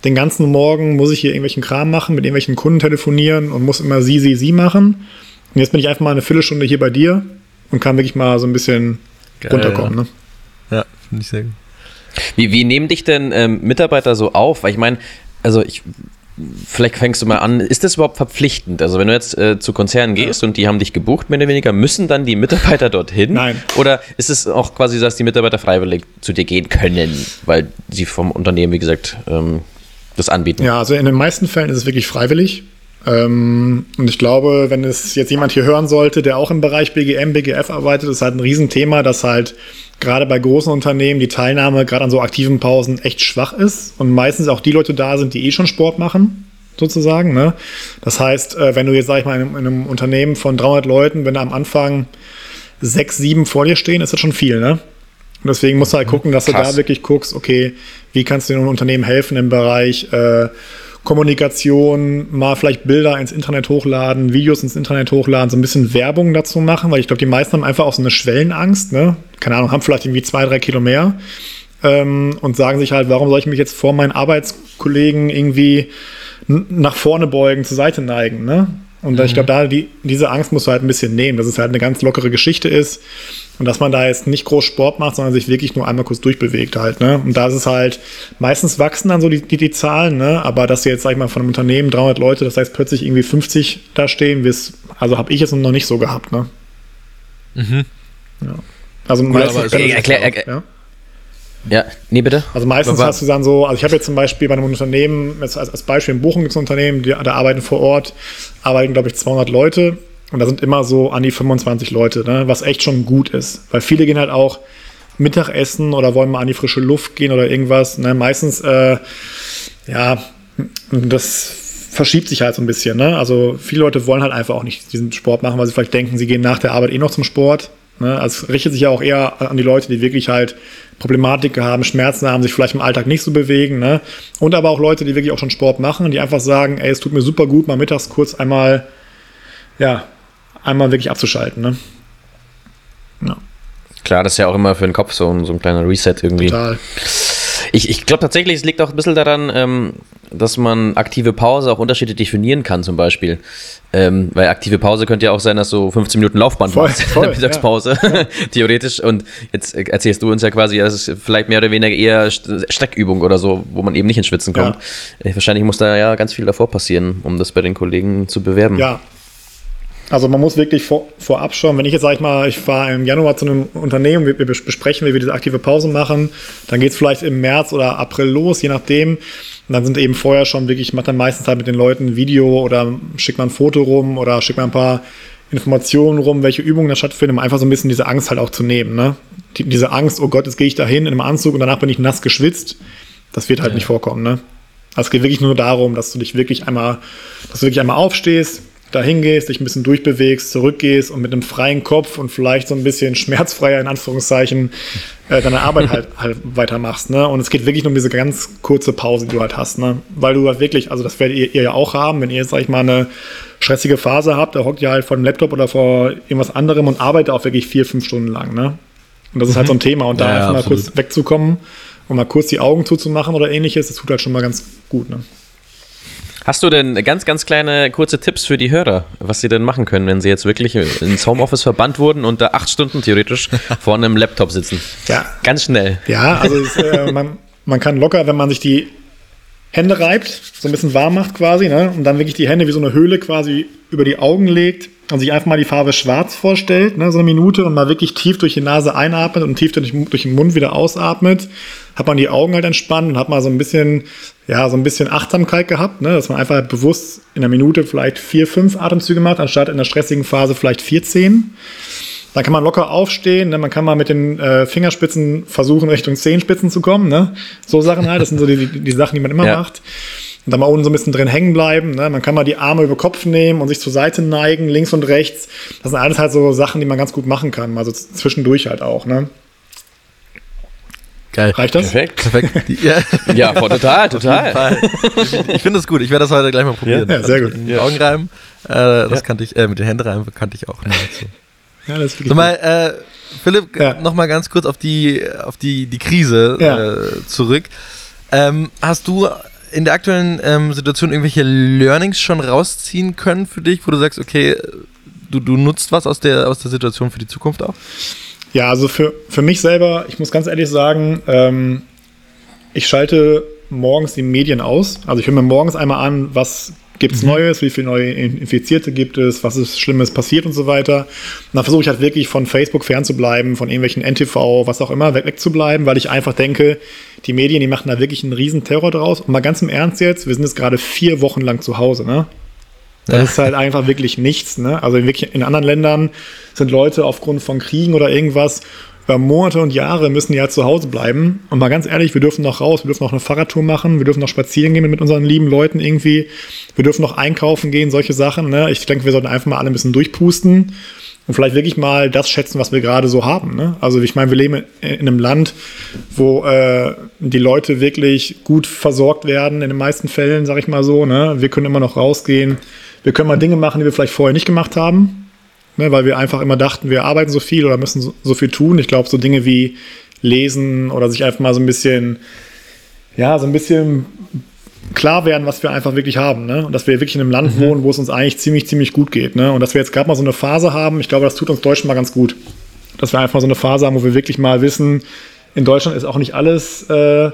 den ganzen Morgen muss ich hier irgendwelchen Kram machen, mit irgendwelchen Kunden telefonieren und muss immer sie, sie, sie machen. Und jetzt bin ich einfach mal eine Viertelstunde hier bei dir und kann wirklich mal so ein bisschen Geil, runterkommen. Ja, ne? ja finde ich sehr gut. Wie, wie nehmen dich denn ähm, Mitarbeiter so auf? Weil ich meine, also ich, vielleicht fängst du mal an, ist das überhaupt verpflichtend? Also wenn du jetzt äh, zu Konzernen gehst und die haben dich gebucht, mehr oder weniger, müssen dann die Mitarbeiter dorthin? Nein. Oder ist es auch quasi so, dass die Mitarbeiter freiwillig zu dir gehen können, weil sie vom Unternehmen, wie gesagt, ähm, das anbieten? Ja, also in den meisten Fällen ist es wirklich freiwillig. Ähm, und ich glaube, wenn es jetzt jemand hier hören sollte, der auch im Bereich BGM, BGF arbeitet, ist halt ein Riesenthema, dass halt gerade bei großen Unternehmen die Teilnahme gerade an so aktiven Pausen echt schwach ist und meistens auch die Leute da sind, die eh schon Sport machen, sozusagen. Ne? Das heißt, äh, wenn du jetzt, sag ich mal, in einem, Unternehmen von 300 Leuten, wenn da am Anfang sechs, sieben vor dir stehen, ist das schon viel, ne? Und deswegen musst du halt mhm. gucken, dass Krass. du da wirklich guckst, okay, wie kannst du einem Unternehmen helfen im Bereich äh, Kommunikation, mal vielleicht Bilder ins Internet hochladen, Videos ins Internet hochladen, so ein bisschen Werbung dazu machen, weil ich glaube, die meisten haben einfach auch so eine Schwellenangst, ne? Keine Ahnung, haben vielleicht irgendwie zwei, drei Kilo mehr ähm, und sagen sich halt, warum soll ich mich jetzt vor meinen Arbeitskollegen irgendwie nach vorne beugen, zur Seite neigen, ne? Und mhm. ich glaube, da die, diese Angst musst du halt ein bisschen nehmen, dass es halt eine ganz lockere Geschichte ist und dass man da jetzt nicht groß Sport macht, sondern sich wirklich nur einmal kurz durchbewegt halt. Ne? Und da ist es halt, meistens wachsen dann so die, die, die Zahlen, ne? aber dass jetzt, sag ich mal, von einem Unternehmen 300 Leute, das heißt plötzlich irgendwie 50 da stehen, also habe ich es noch nicht so gehabt. Ne? Mhm. Ja. Also meistens. Okay, erklär, erklär, ja? Ja, nee, bitte. Also meistens Aber, hast du dann so, also ich habe jetzt zum Beispiel bei einem Unternehmen, jetzt als, als Beispiel in Bochum gibt es ein Unternehmen, die, da arbeiten vor Ort, arbeiten glaube ich 200 Leute und da sind immer so an die 25 Leute, ne, was echt schon gut ist. Weil viele gehen halt auch Mittagessen oder wollen mal an die frische Luft gehen oder irgendwas. Ne? Meistens, äh, ja, das verschiebt sich halt so ein bisschen. Ne? Also viele Leute wollen halt einfach auch nicht diesen Sport machen, weil sie vielleicht denken, sie gehen nach der Arbeit eh noch zum Sport. Ne? Also es richtet sich ja auch eher an die Leute, die wirklich halt Problematik haben, Schmerzen haben, sich vielleicht im Alltag nicht so bewegen. Ne? Und aber auch Leute, die wirklich auch schon Sport machen, die einfach sagen, ey, es tut mir super gut, mal mittags kurz einmal, ja, einmal wirklich abzuschalten. Ne? Ja. Klar, das ist ja auch immer für den Kopf so ein, so ein kleiner Reset irgendwie. Total. Ich, ich glaube tatsächlich, es liegt auch ein bisschen daran, ähm, dass man aktive Pause auch unterschiedlich definieren kann, zum Beispiel. Ähm, weil aktive Pause könnte ja auch sein, dass du 15 Minuten Laufband voll, machst voll, in der Mittagspause, ja. theoretisch. Und jetzt erzählst du uns ja quasi, das ist vielleicht mehr oder weniger eher Streckübung oder so, wo man eben nicht ins Schwitzen kommt. Ja. Äh, wahrscheinlich muss da ja ganz viel davor passieren, um das bei den Kollegen zu bewerben. Ja, also man muss wirklich vor, vorab schauen, wenn ich jetzt sage ich mal, ich fahre im Januar zu einem Unternehmen, wir, wir besprechen, wie wir diese aktive Pause machen, dann geht es vielleicht im März oder April los, je nachdem. Und dann sind eben vorher schon wirklich, ich mache dann meistens halt mit den Leuten ein Video oder schickt man ein Foto rum oder schickt man ein paar Informationen rum, welche Übungen da stattfinden, um einfach so ein bisschen diese Angst halt auch zu nehmen. Ne? Die, diese Angst, oh Gott, jetzt gehe ich da hin in einem Anzug und danach bin ich nass geschwitzt, das wird halt ja. nicht vorkommen. Ne? Also es geht wirklich nur darum, dass du dich wirklich einmal, dass du wirklich einmal aufstehst, dahin gehst, dich ein bisschen durchbewegst, zurückgehst und mit einem freien Kopf und vielleicht so ein bisschen schmerzfreier in Anführungszeichen äh, deine Arbeit halt, halt weitermachst. Ne? Und es geht wirklich nur um diese ganz kurze Pause, die du halt hast. Ne? Weil du halt wirklich, also das werdet ihr, ihr ja auch haben, wenn ihr jetzt, sag ich mal, eine stressige Phase habt, da hockt ihr halt vor dem Laptop oder vor irgendwas anderem und arbeitet auch wirklich vier, fünf Stunden lang. Ne? Und das ist halt so ein mhm. Thema. Und da ja, einfach mal kurz wegzukommen und mal kurz die Augen zuzumachen oder ähnliches, das tut halt schon mal ganz gut. Ne? Hast du denn ganz, ganz kleine, kurze Tipps für die Hörer, was sie denn machen können, wenn sie jetzt wirklich ins Homeoffice verbannt wurden und da acht Stunden theoretisch vor einem Laptop sitzen? Ja. Ganz schnell. Ja, also es, äh, man, man kann locker, wenn man sich die Hände reibt, so ein bisschen warm macht quasi, ne? und dann wirklich die Hände wie so eine Höhle quasi über die Augen legt und sich einfach mal die Farbe schwarz vorstellt, ne? so eine Minute und mal wirklich tief durch die Nase einatmet und tief durch, durch den Mund wieder ausatmet, hat man die Augen halt entspannt und hat mal so ein bisschen, ja, so ein bisschen Achtsamkeit gehabt, ne? dass man einfach bewusst in einer Minute vielleicht vier, fünf Atemzüge macht, anstatt in der stressigen Phase vielleicht 14. Dann kann man locker aufstehen, ne? man kann mal mit den äh, Fingerspitzen versuchen, Richtung Zehenspitzen zu kommen. Ne? So Sachen halt, das sind so die, die, die Sachen, die man immer ja. macht. Und dann mal unten so ein bisschen drin hängen bleiben. Ne? Man kann mal die Arme über Kopf nehmen und sich zur Seite neigen, links und rechts. Das sind alles halt so Sachen, die man ganz gut machen kann, mal so zwischendurch halt auch. Ne? Geil. Reicht das? Perfekt. Perfekt. Ja, ja total, total. Ich finde das gut. Ich werde das heute gleich mal probieren. Ja, sehr gut. Mit den Augen reiben. Äh, das ja. kannte ich, äh, mit den Händen reiben kannte ich auch. Ne, ja, das ist so mal, äh, Philipp, ja. noch mal ganz kurz auf die, auf die, die Krise ja. äh, zurück. Ähm, hast du in der aktuellen ähm, Situation irgendwelche Learnings schon rausziehen können für dich, wo du sagst, okay, du, du nutzt was aus der, aus der Situation für die Zukunft auch? Ja, also für, für mich selber, ich muss ganz ehrlich sagen, ähm, ich schalte morgens die Medien aus. Also ich höre mir morgens einmal an, was gibt es mhm. Neues, wie viele neue Infizierte gibt es, was ist Schlimmes passiert und so weiter. Und dann versuche ich halt wirklich von Facebook fernzubleiben, von irgendwelchen NTV, was auch immer, weg, wegzubleiben, weil ich einfach denke, die Medien, die machen da wirklich einen riesen Terror draus. Und mal ganz im Ernst jetzt, wir sind jetzt gerade vier Wochen lang zu Hause, ne? Das ja. ist halt einfach wirklich nichts, ne? Also in, anderen Ländern sind Leute aufgrund von Kriegen oder irgendwas über Monate und Jahre müssen ja zu Hause bleiben. Und mal ganz ehrlich, wir dürfen noch raus, wir dürfen noch eine Fahrradtour machen, wir dürfen noch spazieren gehen mit unseren lieben Leuten irgendwie, wir dürfen noch einkaufen gehen, solche Sachen. Ne? Ich denke, wir sollten einfach mal alle ein bisschen durchpusten und vielleicht wirklich mal das schätzen, was wir gerade so haben. Ne? Also ich meine, wir leben in einem Land, wo äh, die Leute wirklich gut versorgt werden, in den meisten Fällen, sage ich mal so. Ne? Wir können immer noch rausgehen, wir können mal Dinge machen, die wir vielleicht vorher nicht gemacht haben ne, weil wir einfach immer dachten, wir arbeiten so viel oder müssen so, so viel tun. Ich glaube, so Dinge wie lesen oder sich einfach mal so ein bisschen, ja, so ein bisschen klar werden, was wir einfach wirklich haben. Ne? Und dass wir wirklich in einem Land mhm. wohnen, wo es uns eigentlich ziemlich, ziemlich gut geht. Ne? Und dass wir jetzt gerade mal so eine Phase haben, ich glaube, das tut uns Deutschen mal ganz gut. Dass wir einfach so eine Phase haben, wo wir wirklich mal wissen, in Deutschland ist auch nicht alles, äh,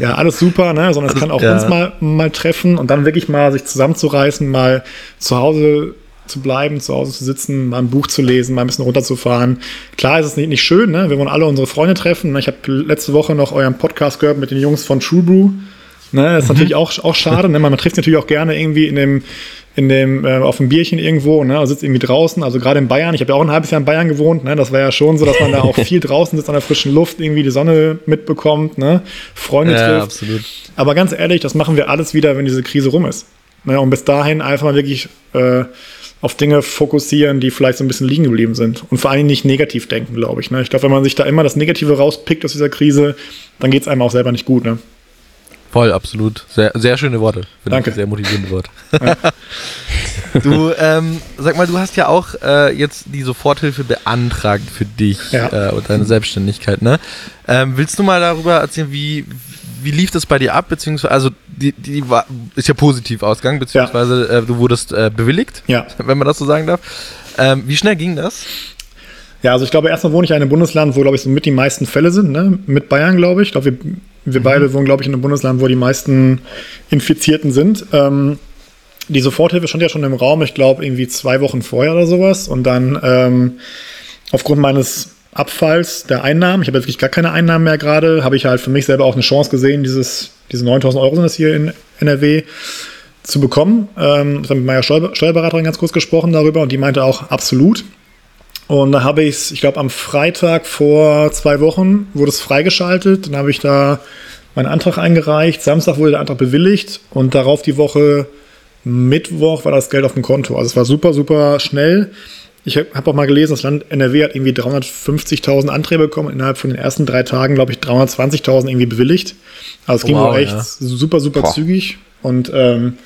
ja, alles super, ne? sondern es kann auch ja. uns mal, mal treffen und dann wirklich mal sich zusammenzureißen, mal zu Hause zu bleiben, zu Hause zu sitzen, mal ein Buch zu lesen, mal ein bisschen runterzufahren. Klar ist es nicht, nicht schön, ne? wir wollen alle unsere Freunde treffen. Ich habe letzte Woche noch euren Podcast gehört mit den Jungs von True Brew. Ne? Das ist mhm. natürlich auch, auch schade. Ne? Man, man trifft sich natürlich auch gerne irgendwie in dem, in dem, äh, auf dem Bierchen irgendwo, ne? Sitzt irgendwie draußen. Also gerade in Bayern, ich habe ja auch ein halbes Jahr in Bayern gewohnt, ne? Das war ja schon so, dass man da auch viel draußen sitzt an der frischen Luft, irgendwie die Sonne mitbekommt, ne? Freunde ja, trifft. Absolut. Aber ganz ehrlich, das machen wir alles wieder, wenn diese Krise rum ist. Ne? Und bis dahin einfach mal wirklich äh, auf Dinge fokussieren, die vielleicht so ein bisschen liegen geblieben sind. Und vor allem nicht negativ denken, glaube ich. Ne? Ich glaube, wenn man sich da immer das Negative rauspickt aus dieser Krise, dann geht es einem auch selber nicht gut. Ne? Voll, absolut. Sehr, sehr schöne Worte. Danke. Sehr motivierende Worte. Ja. du, ähm, sag mal, du hast ja auch äh, jetzt die Soforthilfe beantragt für dich ja. äh, und deine Selbstständigkeit, ne? Ähm, willst du mal darüber erzählen, wie, wie lief das bei dir ab? Beziehungsweise, also die, die war, ist ja positiv ausgegangen, beziehungsweise ja. äh, du wurdest äh, bewilligt, ja. wenn man das so sagen darf. Ähm, wie schnell ging das? Ja, also ich glaube, erstmal wohne ich in einem Bundesland, wo, glaube ich, so mit die meisten Fälle sind, ne? Mit Bayern, glaube ich. Ich glaube, wir, wir mhm. beide wohnen, glaube ich, in einem Bundesland, wo die meisten Infizierten sind. Ähm, die Soforthilfe stand ja schon im Raum, ich glaube, irgendwie zwei Wochen vorher oder sowas. Und dann ähm, aufgrund meines Abfalls der Einnahmen, ich habe wirklich gar keine Einnahmen mehr gerade, habe ich halt für mich selber auch eine Chance gesehen, dieses, diese 9000 Euro sind das hier in NRW zu bekommen. Ähm, ich habe mit meiner Steuer Steuerberaterin ganz kurz gesprochen darüber und die meinte auch absolut. Und da habe ich es, ich glaube, am Freitag vor zwei Wochen wurde es freigeschaltet. Dann habe ich da meinen Antrag eingereicht. Samstag wurde der Antrag bewilligt und darauf die Woche Mittwoch war das Geld auf dem Konto. Also es war super, super schnell. Ich habe auch mal gelesen, das Land NRW hat irgendwie 350.000 Anträge bekommen, innerhalb von den ersten drei Tagen, glaube ich, 320.000 irgendwie bewilligt. Also es ging wow, echt ja. super, super Boah. zügig. Und ähm,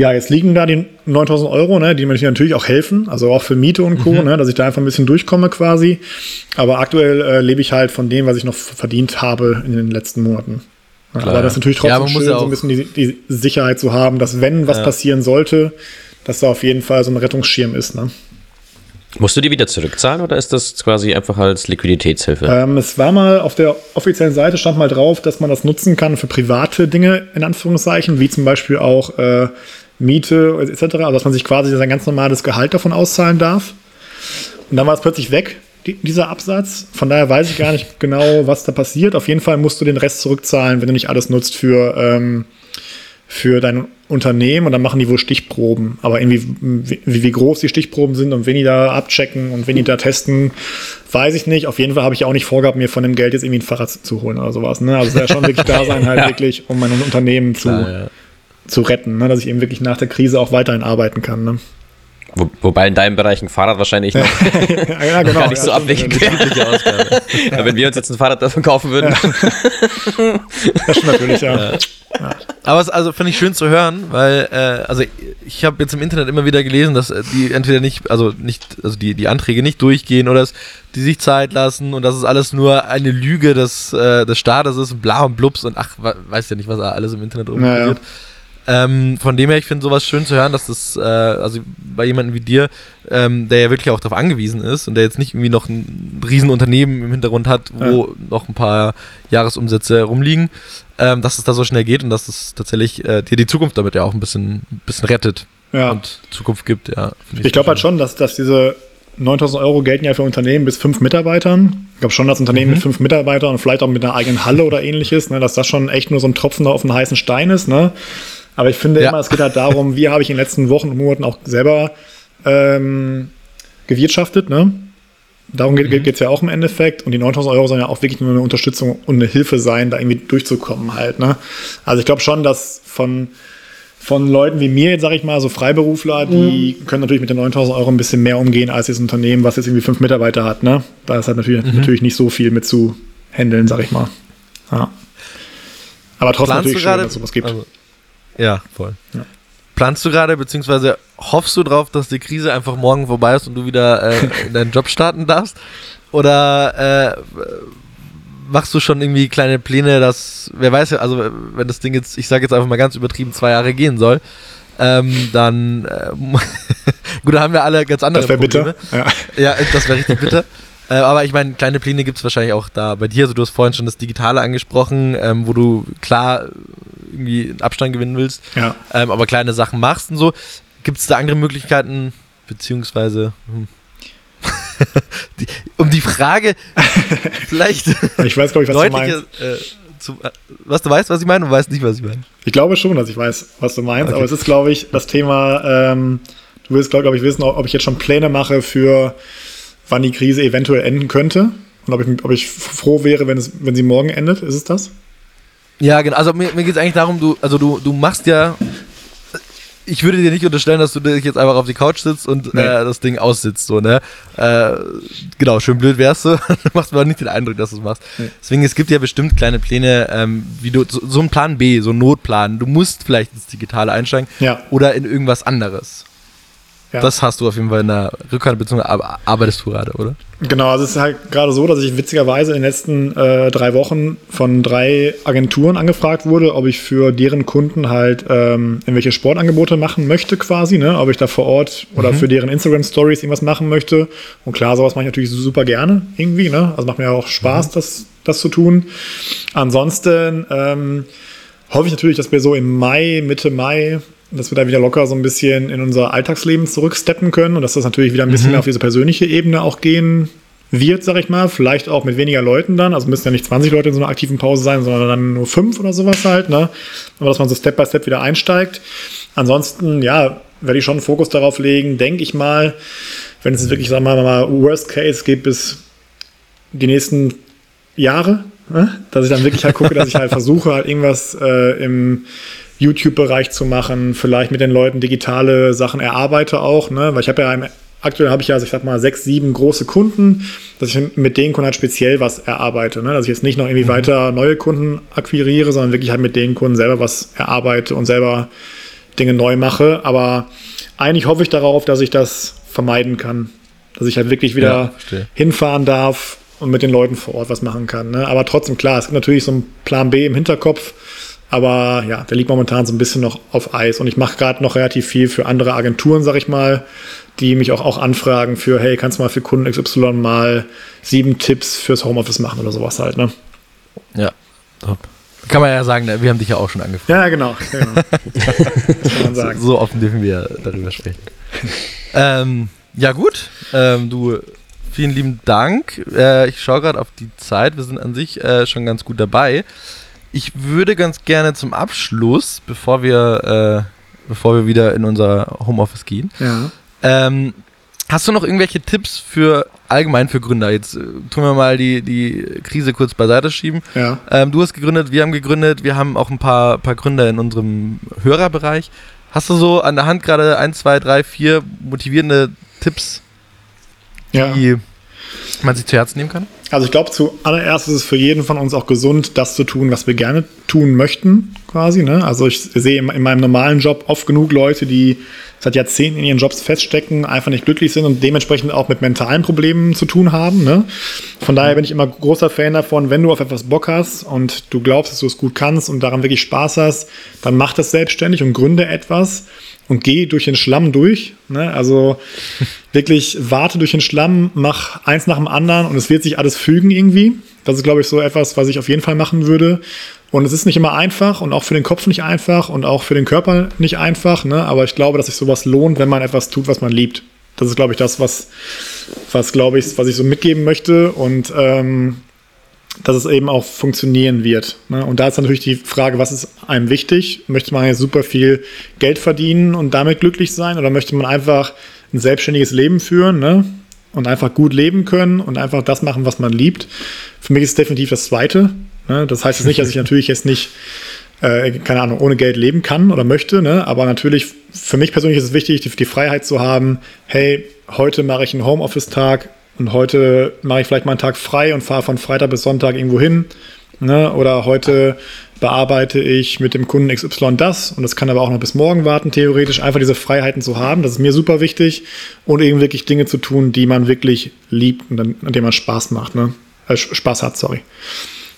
ja, jetzt liegen da die 9000 Euro, ne, die mir natürlich auch helfen, also auch für Miete und Co., mhm. ne, dass ich da einfach ein bisschen durchkomme quasi. Aber aktuell äh, lebe ich halt von dem, was ich noch verdient habe in den letzten Monaten. Klar, aber das ist natürlich trotzdem ja, schön, so ein bisschen die, die, Sicherheit zu haben, dass wenn was ja. passieren sollte, dass da auf jeden Fall so ein Rettungsschirm ist. Ne? Musst du die wieder zurückzahlen oder ist das quasi einfach als Liquiditätshilfe? Ähm, es war mal auf der offiziellen Seite stand mal drauf, dass man das nutzen kann für private Dinge, in Anführungszeichen, wie zum Beispiel auch äh, Miete etc., also dass man sich quasi sein ganz normales Gehalt davon auszahlen darf. Und dann war es plötzlich weg, die, dieser Absatz. Von daher weiß ich gar nicht genau, was da passiert. Auf jeden Fall musst du den Rest zurückzahlen, wenn du nicht alles nutzt für, ähm, für dein Unternehmen und dann machen die wohl Stichproben. Aber irgendwie, wie, wie groß die Stichproben sind und wen die da abchecken und wen die da testen, weiß ich nicht. Auf jeden Fall habe ich auch nicht vorgehabt, mir von dem Geld jetzt irgendwie ein Fahrrad zu holen oder sowas. Ne? Also es soll ja schon wirklich da sein, halt ja. wirklich, um mein Unternehmen zu, Klar, ja. Zu retten, ne? dass ich eben wirklich nach der Krise auch weiterhin arbeiten kann. Ne? Wo, wobei in deinem Bereich ein Fahrrad wahrscheinlich noch ja, genau, gar nicht so abwegig wäre. ja, wenn wir uns jetzt ein Fahrrad davon kaufen würden. das stimmt natürlich, ja. Aber es also finde ich schön zu hören, weil äh, also ich habe jetzt im Internet immer wieder gelesen, dass äh, die entweder nicht, also nicht, also die, die Anträge nicht durchgehen oder dass die sich Zeit lassen und dass es alles nur eine Lüge des, äh, des Staates ist und bla und blups und ach, weiß ja nicht, was da alles im Internet rumgeht. Ähm, von dem her, ich finde sowas schön zu hören, dass das, äh, also bei jemandem wie dir, ähm, der ja wirklich auch darauf angewiesen ist und der jetzt nicht irgendwie noch ein Riesenunternehmen im Hintergrund hat, wo ja. noch ein paar Jahresumsätze rumliegen, ähm, dass es da so schnell geht und dass es tatsächlich äh, dir die Zukunft damit ja auch ein bisschen, ein bisschen rettet ja. und Zukunft gibt. Ja, ich, ich glaube halt schon, dass, dass diese 9000 Euro gelten ja für Unternehmen bis fünf Mitarbeitern. Ich glaube schon, dass Unternehmen mhm. mit fünf Mitarbeitern und vielleicht auch mit einer eigenen Halle oder ähnliches, ne, dass das schon echt nur so ein Tropfen auf einen heißen Stein ist. Ne? Aber ich finde ja. immer, es geht halt darum, wie habe ich in den letzten Wochen und Monaten auch selber ähm, gewirtschaftet. Ne? Darum geht es mhm. ja auch im Endeffekt. Und die 9000 Euro sollen ja auch wirklich nur eine Unterstützung und eine Hilfe sein, da irgendwie durchzukommen halt. Ne? Also ich glaube schon, dass von, von Leuten wie mir, jetzt sage ich mal, so Freiberufler, die mhm. können natürlich mit den 9000 Euro ein bisschen mehr umgehen als das Unternehmen, was jetzt irgendwie fünf Mitarbeiter hat. Ne? Da ist halt natürlich, mhm. natürlich nicht so viel mit zu handeln, sage ich mal. Ja. Aber trotzdem Planst natürlich schön, dass es sowas gibt. Also ja, voll. Ja. Planst du gerade, beziehungsweise hoffst du drauf, dass die Krise einfach morgen vorbei ist und du wieder äh, in deinen Job starten darfst? Oder äh, machst du schon irgendwie kleine Pläne, dass, wer weiß ja, also wenn das Ding jetzt, ich sage jetzt einfach mal ganz übertrieben, zwei Jahre gehen soll, ähm, dann äh, gut, da haben wir alle ganz andere das Probleme. Bitter. Ja. ja, das wäre richtig bitter. Äh, aber ich meine, kleine Pläne gibt es wahrscheinlich auch da bei dir. Also du hast vorhin schon das Digitale angesprochen, ähm, wo du klar irgendwie Abstand gewinnen willst, ja. ähm, aber kleine Sachen machst und so. Gibt es da andere Möglichkeiten, beziehungsweise hm. die, um die Frage vielleicht ich weiß, glaube ich, was du meinst. Äh, zu, äh, was du weißt, was ich meine, und weißt nicht, was ich meine. Ich glaube schon, dass ich weiß, was du meinst, okay. aber es ist, glaube ich, das Thema, ähm, du willst, glaube ich, wissen, ob ich jetzt schon Pläne mache für wann die Krise eventuell enden könnte und ob ich, ob ich froh wäre, wenn, es, wenn sie morgen endet. Ist es das? Ja, genau. Also mir, mir geht es eigentlich darum, du, also du, du machst ja. Ich würde dir nicht unterstellen, dass du dich jetzt einfach auf die Couch sitzt und nee. äh, das Ding aussitzt, so, ne? Äh, genau, schön blöd wärst du. machst aber nicht den Eindruck, dass du es machst. Nee. Deswegen, es gibt ja bestimmt kleine Pläne, ähm, wie du, so, so ein Plan B, so ein Notplan. Du musst vielleicht ins Digitale einsteigen ja. oder in irgendwas anderes. Ja. Das hast du auf jeden Fall in der Rückhand, beziehungsweise arbeitest du gerade, oder? Genau, also es ist halt gerade so, dass ich witzigerweise in den letzten äh, drei Wochen von drei Agenturen angefragt wurde, ob ich für deren Kunden halt ähm, irgendwelche Sportangebote machen möchte quasi, ne? ob ich da vor Ort oder mhm. für deren Instagram-Stories irgendwas machen möchte. Und klar, sowas mache ich natürlich super gerne irgendwie. Ne? Also macht mir auch Spaß, mhm. das, das zu tun. Ansonsten ähm, hoffe ich natürlich, dass wir so im Mai, Mitte Mai dass wir da wieder locker so ein bisschen in unser Alltagsleben zurücksteppen können und dass das natürlich wieder ein bisschen mhm. auf diese persönliche Ebene auch gehen wird, sag ich mal. Vielleicht auch mit weniger Leuten dann. Also müssen ja nicht 20 Leute in so einer aktiven Pause sein, sondern dann nur fünf oder sowas halt. Ne? Aber dass man so Step by Step wieder einsteigt. Ansonsten, ja, werde ich schon einen Fokus darauf legen, denke ich mal, wenn es wirklich, sagen wir mal, Worst Case geht bis die nächsten Jahre, ne? dass ich dann wirklich halt gucke, dass ich halt versuche, halt irgendwas äh, im YouTube-Bereich zu machen, vielleicht mit den Leuten digitale Sachen erarbeite auch, ne? weil ich habe ja im, aktuell habe ich ja, also ich sag mal, sechs, sieben große Kunden, dass ich mit den Kunden halt speziell was erarbeite, ne? dass ich jetzt nicht noch irgendwie mhm. weiter neue Kunden akquiriere, sondern wirklich halt mit den Kunden selber was erarbeite und selber Dinge neu mache, aber eigentlich hoffe ich darauf, dass ich das vermeiden kann, dass ich halt wirklich wieder ja, hinfahren darf und mit den Leuten vor Ort was machen kann. Ne? Aber trotzdem, klar, es gibt natürlich so einen Plan B im Hinterkopf, aber ja, der liegt momentan so ein bisschen noch auf Eis. Und ich mache gerade noch relativ viel für andere Agenturen, sag ich mal, die mich auch, auch anfragen für, hey, kannst du mal für Kunden XY mal sieben Tipps fürs Homeoffice machen oder sowas halt, ne? Ja, top. Kann man ja sagen, wir haben dich ja auch schon angefragt. Ja, genau. genau. kann man sagen. So, so offen dürfen wir darüber sprechen. ähm, ja, gut. Ähm, du, vielen lieben Dank. Äh, ich schaue gerade auf die Zeit. Wir sind an sich äh, schon ganz gut dabei. Ich würde ganz gerne zum Abschluss, bevor wir, äh, bevor wir wieder in unser Homeoffice gehen, ja. ähm, hast du noch irgendwelche Tipps für allgemein für Gründer? Jetzt äh, tun wir mal die, die Krise kurz beiseite schieben. Ja. Ähm, du hast gegründet, wir haben gegründet, wir haben auch ein paar, paar Gründer in unserem Hörerbereich. Hast du so an der Hand gerade ein, zwei, drei, vier motivierende Tipps, die ja. man sich zu Herzen nehmen kann? Also ich glaube, zuallererst ist es für jeden von uns auch gesund, das zu tun, was wir gerne tun möchten, quasi. Ne? Also ich sehe in meinem normalen Job oft genug Leute, die seit Jahrzehnten in ihren Jobs feststecken, einfach nicht glücklich sind und dementsprechend auch mit mentalen Problemen zu tun haben. Ne? Von daher bin ich immer großer Fan davon, wenn du auf etwas Bock hast und du glaubst, dass du es gut kannst und daran wirklich Spaß hast, dann mach das selbstständig und gründe etwas und geh durch den Schlamm durch. Ne? Also wirklich warte durch den Schlamm, mach eins nach dem anderen und es wird sich alles fügen irgendwie. Das ist, glaube ich, so etwas, was ich auf jeden Fall machen würde. Und es ist nicht immer einfach und auch für den Kopf nicht einfach und auch für den Körper nicht einfach. Ne? Aber ich glaube, dass sich sowas lohnt, wenn man etwas tut, was man liebt. Das ist, glaube ich, das, was, was glaube ich, was ich so mitgeben möchte. Und ähm, dass es eben auch funktionieren wird. Ne? Und da ist natürlich die Frage, was ist einem wichtig? Möchte man jetzt super viel Geld verdienen und damit glücklich sein oder möchte man einfach ein selbstständiges Leben führen ne? und einfach gut leben können und einfach das machen, was man liebt? Für mich ist es definitiv das Zweite. Ne? Das heißt jetzt nicht, dass ich natürlich jetzt nicht, äh, keine Ahnung, ohne Geld leben kann oder möchte, ne? aber natürlich für mich persönlich ist es wichtig, die, die Freiheit zu haben, hey, heute mache ich einen Homeoffice-Tag, und heute mache ich vielleicht mal einen Tag frei und fahre von Freitag bis Sonntag irgendwo hin. Ne? Oder heute bearbeite ich mit dem Kunden XY das und das kann aber auch noch bis morgen warten, theoretisch. Einfach diese Freiheiten zu haben, das ist mir super wichtig. Und eben wirklich Dinge zu tun, die man wirklich liebt und an, denen man Spaß macht. Ne? Äh, Spaß hat, sorry.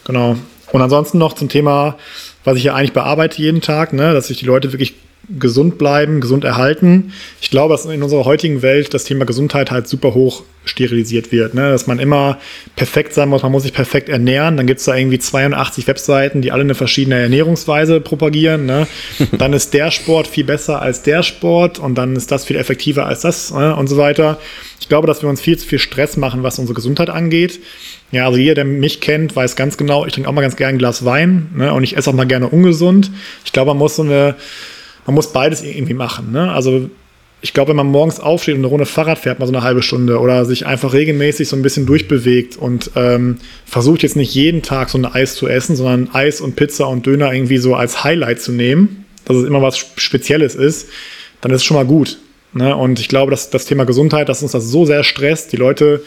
Genau. Und ansonsten noch zum Thema, was ich ja eigentlich bearbeite jeden Tag, ne? dass sich die Leute wirklich gesund bleiben, gesund erhalten. Ich glaube, dass in unserer heutigen Welt das Thema Gesundheit halt super hoch sterilisiert wird. Ne? Dass man immer perfekt sein muss, man muss sich perfekt ernähren. Dann gibt es da irgendwie 82 Webseiten, die alle eine verschiedene Ernährungsweise propagieren. Ne? Dann ist der Sport viel besser als der Sport und dann ist das viel effektiver als das ne? und so weiter. Ich glaube, dass wir uns viel zu viel Stress machen, was unsere Gesundheit angeht. Ja, also jeder, der mich kennt, weiß ganz genau, ich trinke auch mal ganz gerne ein Glas Wein ne? und ich esse auch mal gerne ungesund. Ich glaube, man muss so eine man muss beides irgendwie machen. Ne? Also ich glaube, wenn man morgens aufsteht und eine Runde Fahrrad fährt, mal so eine halbe Stunde oder sich einfach regelmäßig so ein bisschen durchbewegt und ähm, versucht jetzt nicht jeden Tag so ein Eis zu essen, sondern Eis und Pizza und Döner irgendwie so als Highlight zu nehmen, dass es immer was Spezielles ist, dann ist es schon mal gut. Ne? Und ich glaube, dass das Thema Gesundheit, dass uns das so sehr stresst. Die Leute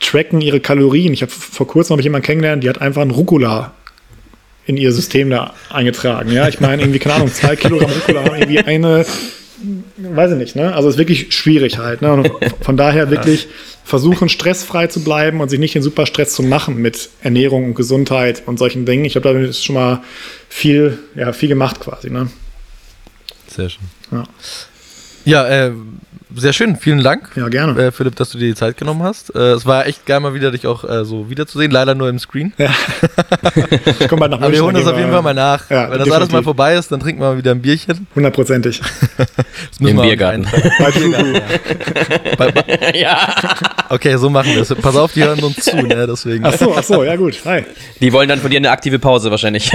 tracken ihre Kalorien. Ich habe vor kurzem habe ich jemanden kennengelernt, die hat einfach einen Rucola in ihr System da eingetragen. Ja, ich meine, irgendwie, keine Ahnung, zwei Kilogramm Rucola haben irgendwie eine, weiß ich nicht, ne? Also ist wirklich schwierig halt. Ne? Und von daher wirklich versuchen, stressfrei zu bleiben und sich nicht den Superstress zu machen mit Ernährung und Gesundheit und solchen Dingen. Ich glaube, da ist schon mal viel, ja, viel gemacht quasi, ne? Sehr schön. Ja. Ja, äh, sehr schön, vielen Dank. Ja, gerne. Äh, Philipp, dass du dir die Zeit genommen hast. Äh, es war echt geil, mal wieder dich auch äh, so wiederzusehen. Leider nur im Screen. Ja. ich komme bald nach Aber wir holen das auf jeden Fall mal nach. Ja, Wenn das alles mal vorbei ist, dann trinken wir mal wieder ein Bierchen. Hundertprozentig. Im Biergarten. Bei Biergarten ja. ja. Okay, so machen wir es. Pass auf, die hören uns zu, ne? Deswegen. Ach so, ach so, ja gut. Hi. Die wollen dann von dir eine aktive Pause wahrscheinlich.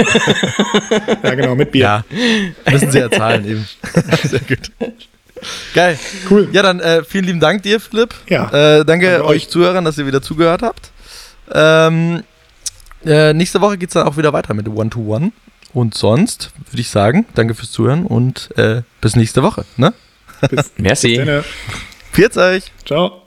ja, genau, mit Bier. Ja, müssen sie ja zahlen eben. Sehr gut. Geil. Cool. Ja, dann äh, vielen lieben Dank dir, Philipp. Ja. Äh, danke, danke euch Zuhörern, dass ihr wieder zugehört habt. Ähm, äh, nächste Woche geht es dann auch wieder weiter mit One-to-One. -One. und sonst würde ich sagen, danke fürs Zuhören und äh, bis nächste Woche. Ne? Bis, Merci. Bis Pfiat euch. Ciao.